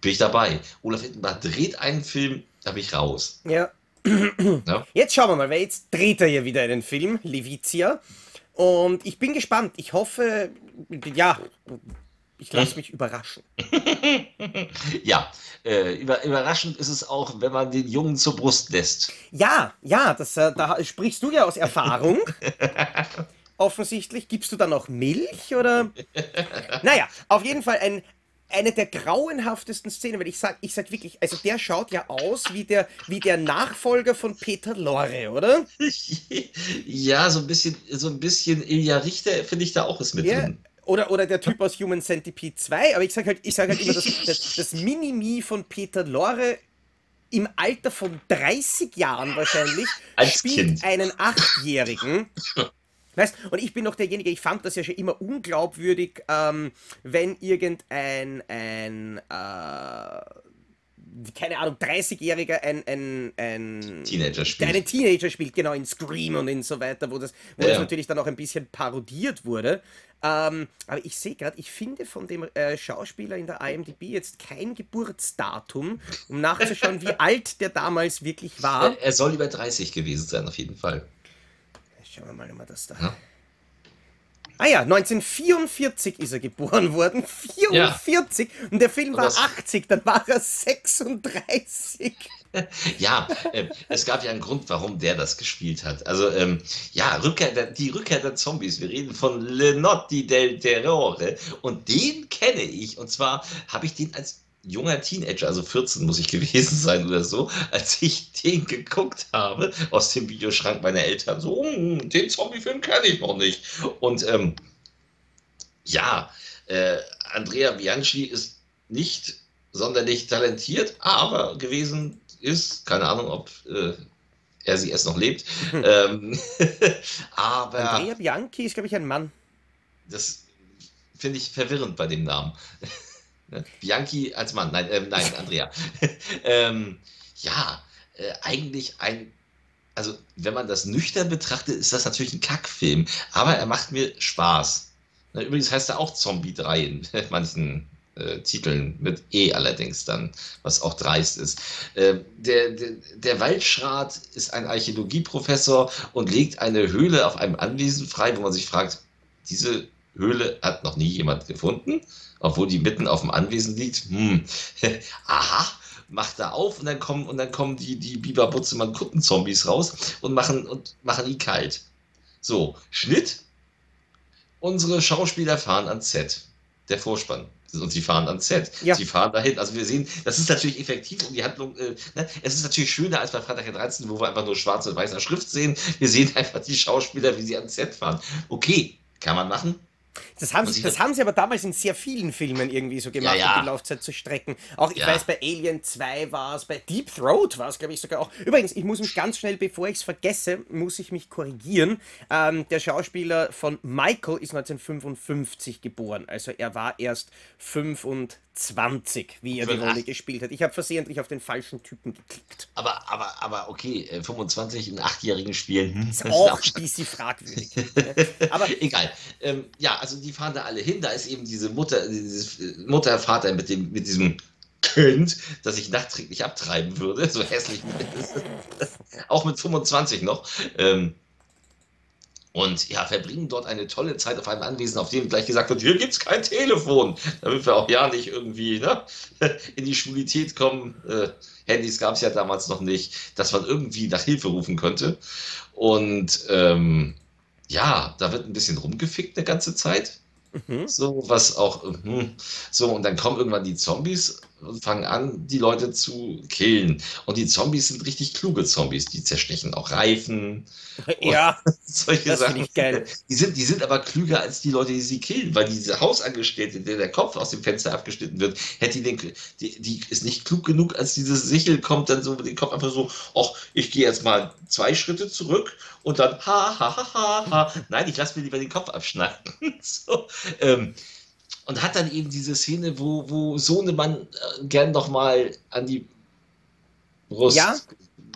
Speaker 2: Bin ich dabei. Olaf Ittenbach dreht einen Film, da bin ich raus.
Speaker 1: Ja. Ja. Jetzt schauen wir mal, weil jetzt dreht er ja wieder einen Film, Levizia. Und ich bin gespannt. Ich hoffe, ja, ich lasse mich überraschen.
Speaker 2: ja, äh, über, überraschend ist es auch, wenn man den Jungen zur Brust lässt.
Speaker 1: Ja, ja, das, äh, da sprichst du ja aus Erfahrung. Offensichtlich. Gibst du dann noch Milch oder? naja, auf jeden Fall ein, eine der grauenhaftesten Szenen, weil ich sag, ich sag wirklich, also der schaut ja aus wie der, wie der Nachfolger von Peter Lorre, oder?
Speaker 2: ja, so ein bisschen, so ein bisschen Ilja Richter finde ich da auch ist mit ja. drin.
Speaker 1: Oder, oder der Typ aus Human Centipede 2, aber ich sage halt, ich sag halt immer, das, das, das Mini-Me von Peter Lorre im Alter von 30 Jahren wahrscheinlich
Speaker 2: Als
Speaker 1: spielt
Speaker 2: kind.
Speaker 1: einen Achtjährigen. Weißt, und ich bin noch derjenige, ich fand das ja schon immer unglaubwürdig, ähm, wenn irgendein ein, äh, keine Ahnung, 30-Jähriger ein, ein, ein
Speaker 2: Teenager spielt.
Speaker 1: Einen Teenager spielt, genau, in Scream und in so weiter, wo das, wo ja. das natürlich dann auch ein bisschen parodiert wurde. Ähm, aber ich sehe gerade, ich finde von dem äh, Schauspieler in der IMDb jetzt kein Geburtsdatum, um nachzuschauen, wie alt der damals wirklich war.
Speaker 2: Er, er, soll über 30 gewesen sein, auf jeden Fall.
Speaker 1: Schauen wir mal, wir das da. Ja. Ah ja, 1944 ist er geboren worden. 44! Ja. Und der Film war 80, dann war er 36.
Speaker 2: ja, äh, es gab ja einen Grund, warum der das gespielt hat. Also, ähm, ja, Rückkehr der, die Rückkehr der Zombies. Wir reden von Lenotti del Terrore. Und den kenne ich. Und zwar habe ich den als junger Teenager, also 14 muss ich gewesen sein oder so, als ich den geguckt habe aus dem Videoschrank meiner Eltern. So, hm, den Zombie-Film kenne ich noch nicht. Und ähm, ja, äh, Andrea Bianchi ist nicht sonderlich talentiert, aber gewesen ist, keine Ahnung, ob äh, er sie erst noch lebt. ähm, aber.
Speaker 1: Andrea Bianchi ist, glaube ich, ein Mann.
Speaker 2: Das finde ich verwirrend bei dem Namen. Bianchi als Mann, nein, äh, nein, Andrea. ähm, ja, äh, eigentlich ein, also wenn man das nüchtern betrachtet, ist das natürlich ein Kackfilm, aber er macht mir Spaß. Übrigens heißt er auch Zombie 3 in manchen äh, Titeln, mit E allerdings dann, was auch dreist ist. Äh, der, der, der Waldschrat ist ein Archäologieprofessor und legt eine Höhle auf einem Anwesen frei, wo man sich fragt, diese Höhle hat noch nie jemand gefunden, obwohl die mitten auf dem Anwesen liegt. Hm. Aha, macht da auf und dann kommen und dann kommen die die Biber Butzemann Kuttenzombies raus und machen und machen ihn kalt. So, Schnitt. Unsere Schauspieler fahren ans Set. Der Vorspann. Und sie fahren ans Set. Ja. Sie fahren dahin. Also wir sehen, das ist natürlich effektiv, um die Handlung. Äh, ne? Es ist natürlich schöner als bei Freitag der 13., wo wir einfach nur schwarze und weiße Schrift sehen. Wir sehen einfach die Schauspieler, wie sie ans Set fahren. Okay, kann man machen.
Speaker 1: Das haben, sie, das haben sie aber damals in sehr vielen Filmen irgendwie so gemacht, ja, ja. um die Laufzeit zu strecken. Auch, ich ja. weiß, bei Alien 2 war es, bei Deep Throat war es, glaube ich, sogar auch. Übrigens, ich muss mich ganz schnell, bevor ich es vergesse, muss ich mich korrigieren. Ähm, der Schauspieler von Michael ist 1955 geboren. Also er war erst 25 20, wie er die Rolle gespielt hat. Ich habe versehentlich auf den falschen Typen geklickt.
Speaker 2: Aber, aber, aber okay, 25 in achtjährigen Spielen. Hm,
Speaker 1: ist auch ein bisschen fragwürdig.
Speaker 2: aber egal. Ähm, ja, also die fahren da alle hin. Da ist eben diese Mutter, dieses äh, Mutter, Vater mit dem, mit diesem Kind, das ich nachträglich abtreiben würde. So hässlich. auch mit 25 noch. Ähm, und ja, verbringen dort eine tolle Zeit auf einem Anwesen, auf dem gleich gesagt wird, hier gibt es kein Telefon, damit wir auch ja nicht irgendwie ne, in die Schwulität kommen. Äh, Handys gab es ja damals noch nicht, dass man irgendwie nach Hilfe rufen könnte. Und ähm, ja, da wird ein bisschen rumgefickt eine ganze Zeit. Mhm. So, was auch, mhm. so, und dann kommen irgendwann die Zombies fangen an, die Leute zu killen. Und die Zombies sind richtig kluge Zombies. Die zerstechen auch Reifen.
Speaker 1: Ja,
Speaker 2: solche das Sachen. Ich geil. Die sind, die sind aber klüger als die Leute, die sie killen, weil diese Hausangestellte, der der Kopf aus dem Fenster abgeschnitten wird, hätte die, den, die, die ist nicht klug genug, als dieses Sichel kommt, dann so mit dem Kopf einfach so, ach, ich gehe jetzt mal zwei Schritte zurück und dann ha, ha, ha, ha, ha. Nein, ich lasse mir lieber den Kopf abschneiden. so, ähm, und hat dann eben diese Szene, wo, wo Sohnemann äh, gern noch mal an die Brust ja?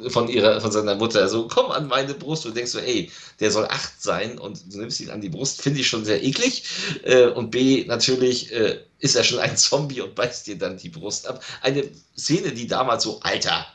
Speaker 2: von ihrer, von seiner Mutter, also komm an meine Brust und denkst so, ey, der soll acht sein und du nimmst ihn an die Brust, finde ich schon sehr eklig. Äh, und B, natürlich äh, ist er schon ein Zombie und beißt dir dann die Brust ab. Eine Szene, die damals so, Alter,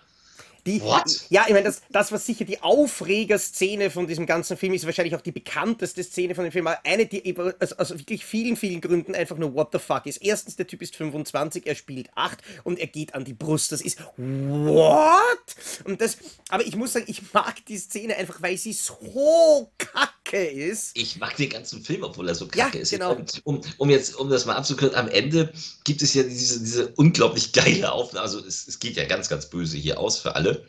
Speaker 1: die, What? Ja, ich meine, das, das, was sicher die Aufregerszene von diesem ganzen Film ist, wahrscheinlich auch die bekannteste Szene von dem Film, aber eine, die aus, aus wirklich vielen, vielen Gründen einfach nur what the fuck ist. Erstens, der Typ ist 25, er spielt 8 und er geht an die Brust. Das ist what? Und das, aber ich muss sagen, ich mag die Szene einfach, weil sie so kacke ist.
Speaker 2: Ich mag den ganzen Film, obwohl er so
Speaker 1: kacke ja,
Speaker 2: ist.
Speaker 1: Genau.
Speaker 2: Um, um, jetzt, um das mal abzukürzen, am Ende gibt es ja diese, diese unglaublich geile Aufnahme. Also es, es geht ja ganz, ganz böse hier aus für alle.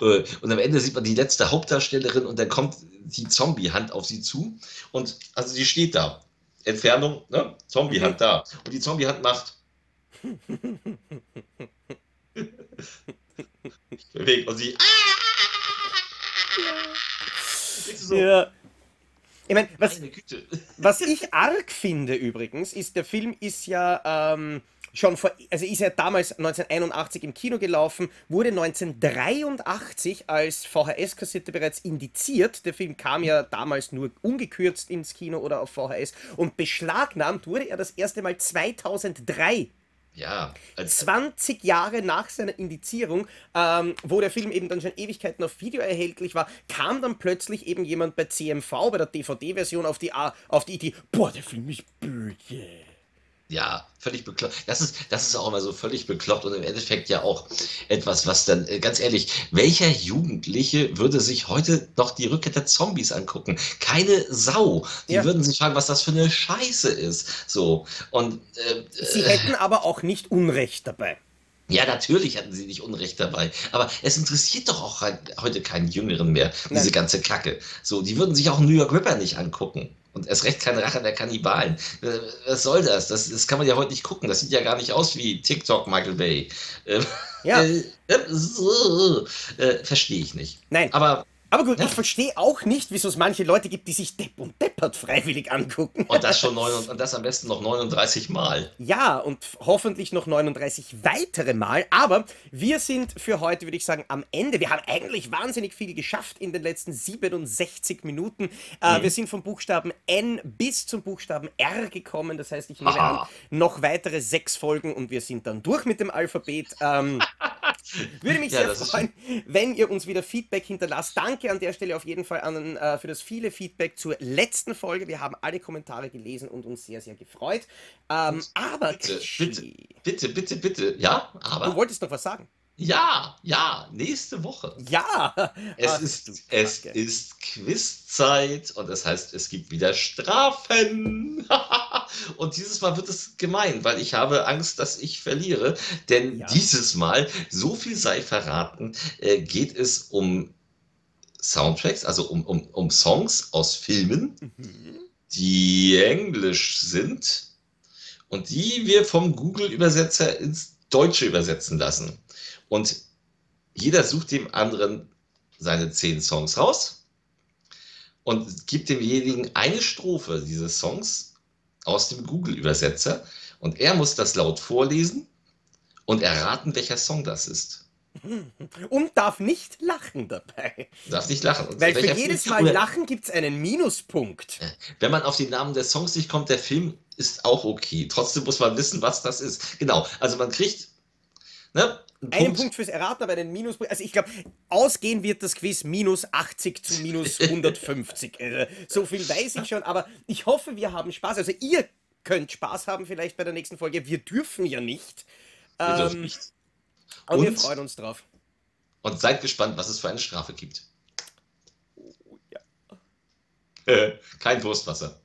Speaker 2: Äh, und am Ende sieht man die letzte Hauptdarstellerin und dann kommt die Zombie-Hand auf sie zu. Und also sie steht da. Entfernung, ne? Zombie-Hand mhm. da. Und die Zombie-Hand macht. bewegt und sie.
Speaker 1: So, ja. Ich meine, was, was ich arg finde übrigens, ist, der Film ist ja ähm, schon vor, also ist er damals 1981 im Kino gelaufen, wurde 1983 als VHS-Kassette bereits indiziert. Der Film kam ja damals nur ungekürzt ins Kino oder auf VHS und beschlagnahmt wurde er das erste Mal 2003
Speaker 2: ja.
Speaker 1: Also 20 Jahre nach seiner Indizierung, ähm, wo der Film eben dann schon Ewigkeiten auf Video erhältlich war, kam dann plötzlich eben jemand bei CMV, bei der DVD-Version, auf die, auf die Idee, boah, der Film ist böse.
Speaker 2: Ja, völlig bekloppt. Das ist, das ist auch immer so völlig bekloppt und im Endeffekt ja auch etwas, was dann, äh, ganz ehrlich, welcher Jugendliche würde sich heute noch die Rückkehr der Zombies angucken? Keine Sau. Die ja. würden sich fragen, was das für eine Scheiße ist. So. Und,
Speaker 1: äh, Sie hätten aber auch nicht Unrecht dabei.
Speaker 2: Ja, natürlich hatten sie nicht Unrecht dabei. Aber es interessiert doch auch heute keinen Jüngeren mehr, diese Nein. ganze Kacke. So, die würden sich auch New York Ripper nicht angucken. Und erst recht keine Rache der Kannibalen. Äh, was soll das? das? Das kann man ja heute nicht gucken. Das sieht ja gar nicht aus wie TikTok Michael Bay. Ähm,
Speaker 1: ja. Äh,
Speaker 2: äh, Verstehe ich nicht.
Speaker 1: Nein. Aber aber gut, ja. ich verstehe auch nicht, wieso es manche Leute gibt, die sich Depp und Deppert freiwillig angucken.
Speaker 2: Und das schon neun, und das am besten noch 39 Mal.
Speaker 1: Ja, und hoffentlich noch 39 weitere Mal. Aber wir sind für heute, würde ich sagen, am Ende. Wir haben eigentlich wahnsinnig viel geschafft in den letzten 67 Minuten. Äh, mhm. Wir sind vom Buchstaben N bis zum Buchstaben R gekommen. Das heißt, ich nehme Aha. an, noch weitere sechs Folgen und wir sind dann durch mit dem Alphabet. Ähm, würde mich ja, sehr freuen, wenn ihr uns wieder Feedback hinterlasst. Danke an der Stelle auf jeden Fall an, äh, für das viele Feedback zur letzten Folge. Wir haben alle Kommentare gelesen und uns sehr, sehr gefreut. Ähm, aber
Speaker 2: bitte, bitte, bitte, bitte, bitte, ja, aber.
Speaker 1: Du wolltest noch was sagen.
Speaker 2: Ja, ja, nächste Woche.
Speaker 1: Ja.
Speaker 2: Es, Ach, ist, es ist Quizzeit und das heißt, es gibt wieder Strafen. und dieses Mal wird es gemein, weil ich habe Angst, dass ich verliere. Denn ja. dieses Mal, so viel sei verraten, äh, geht es um Soundtracks, also um, um, um Songs aus Filmen, mhm. die englisch sind und die wir vom Google-Übersetzer ins Deutsche übersetzen lassen. Und jeder sucht dem anderen seine zehn Songs raus und gibt demjenigen eine Strophe dieses Songs aus dem Google-Übersetzer und er muss das laut vorlesen und erraten, welcher Song das ist.
Speaker 1: Und darf nicht lachen dabei.
Speaker 2: Darf nicht lachen.
Speaker 1: Und Weil für jedes Mal Film, Lachen gibt es einen Minuspunkt.
Speaker 2: Wenn man auf den Namen des Songs nicht kommt, der Film ist auch okay. Trotzdem muss man wissen, was das ist. Genau. Also man kriegt, ne?
Speaker 1: Ein einen Punkt. Punkt fürs Erraten, aber einen Minuspunkt. Also ich glaube, ausgehen wird das Quiz minus 80 zu minus 150. also, so viel weiß ich schon, aber ich hoffe, wir haben Spaß. Also ihr könnt Spaß haben vielleicht bei der nächsten Folge. Wir dürfen ja nicht. Wir ähm, dürfen nicht. Und, und wir freuen uns drauf.
Speaker 2: Und seid gespannt, was es für eine Strafe gibt. Oh, ja. Kein Wurstwasser.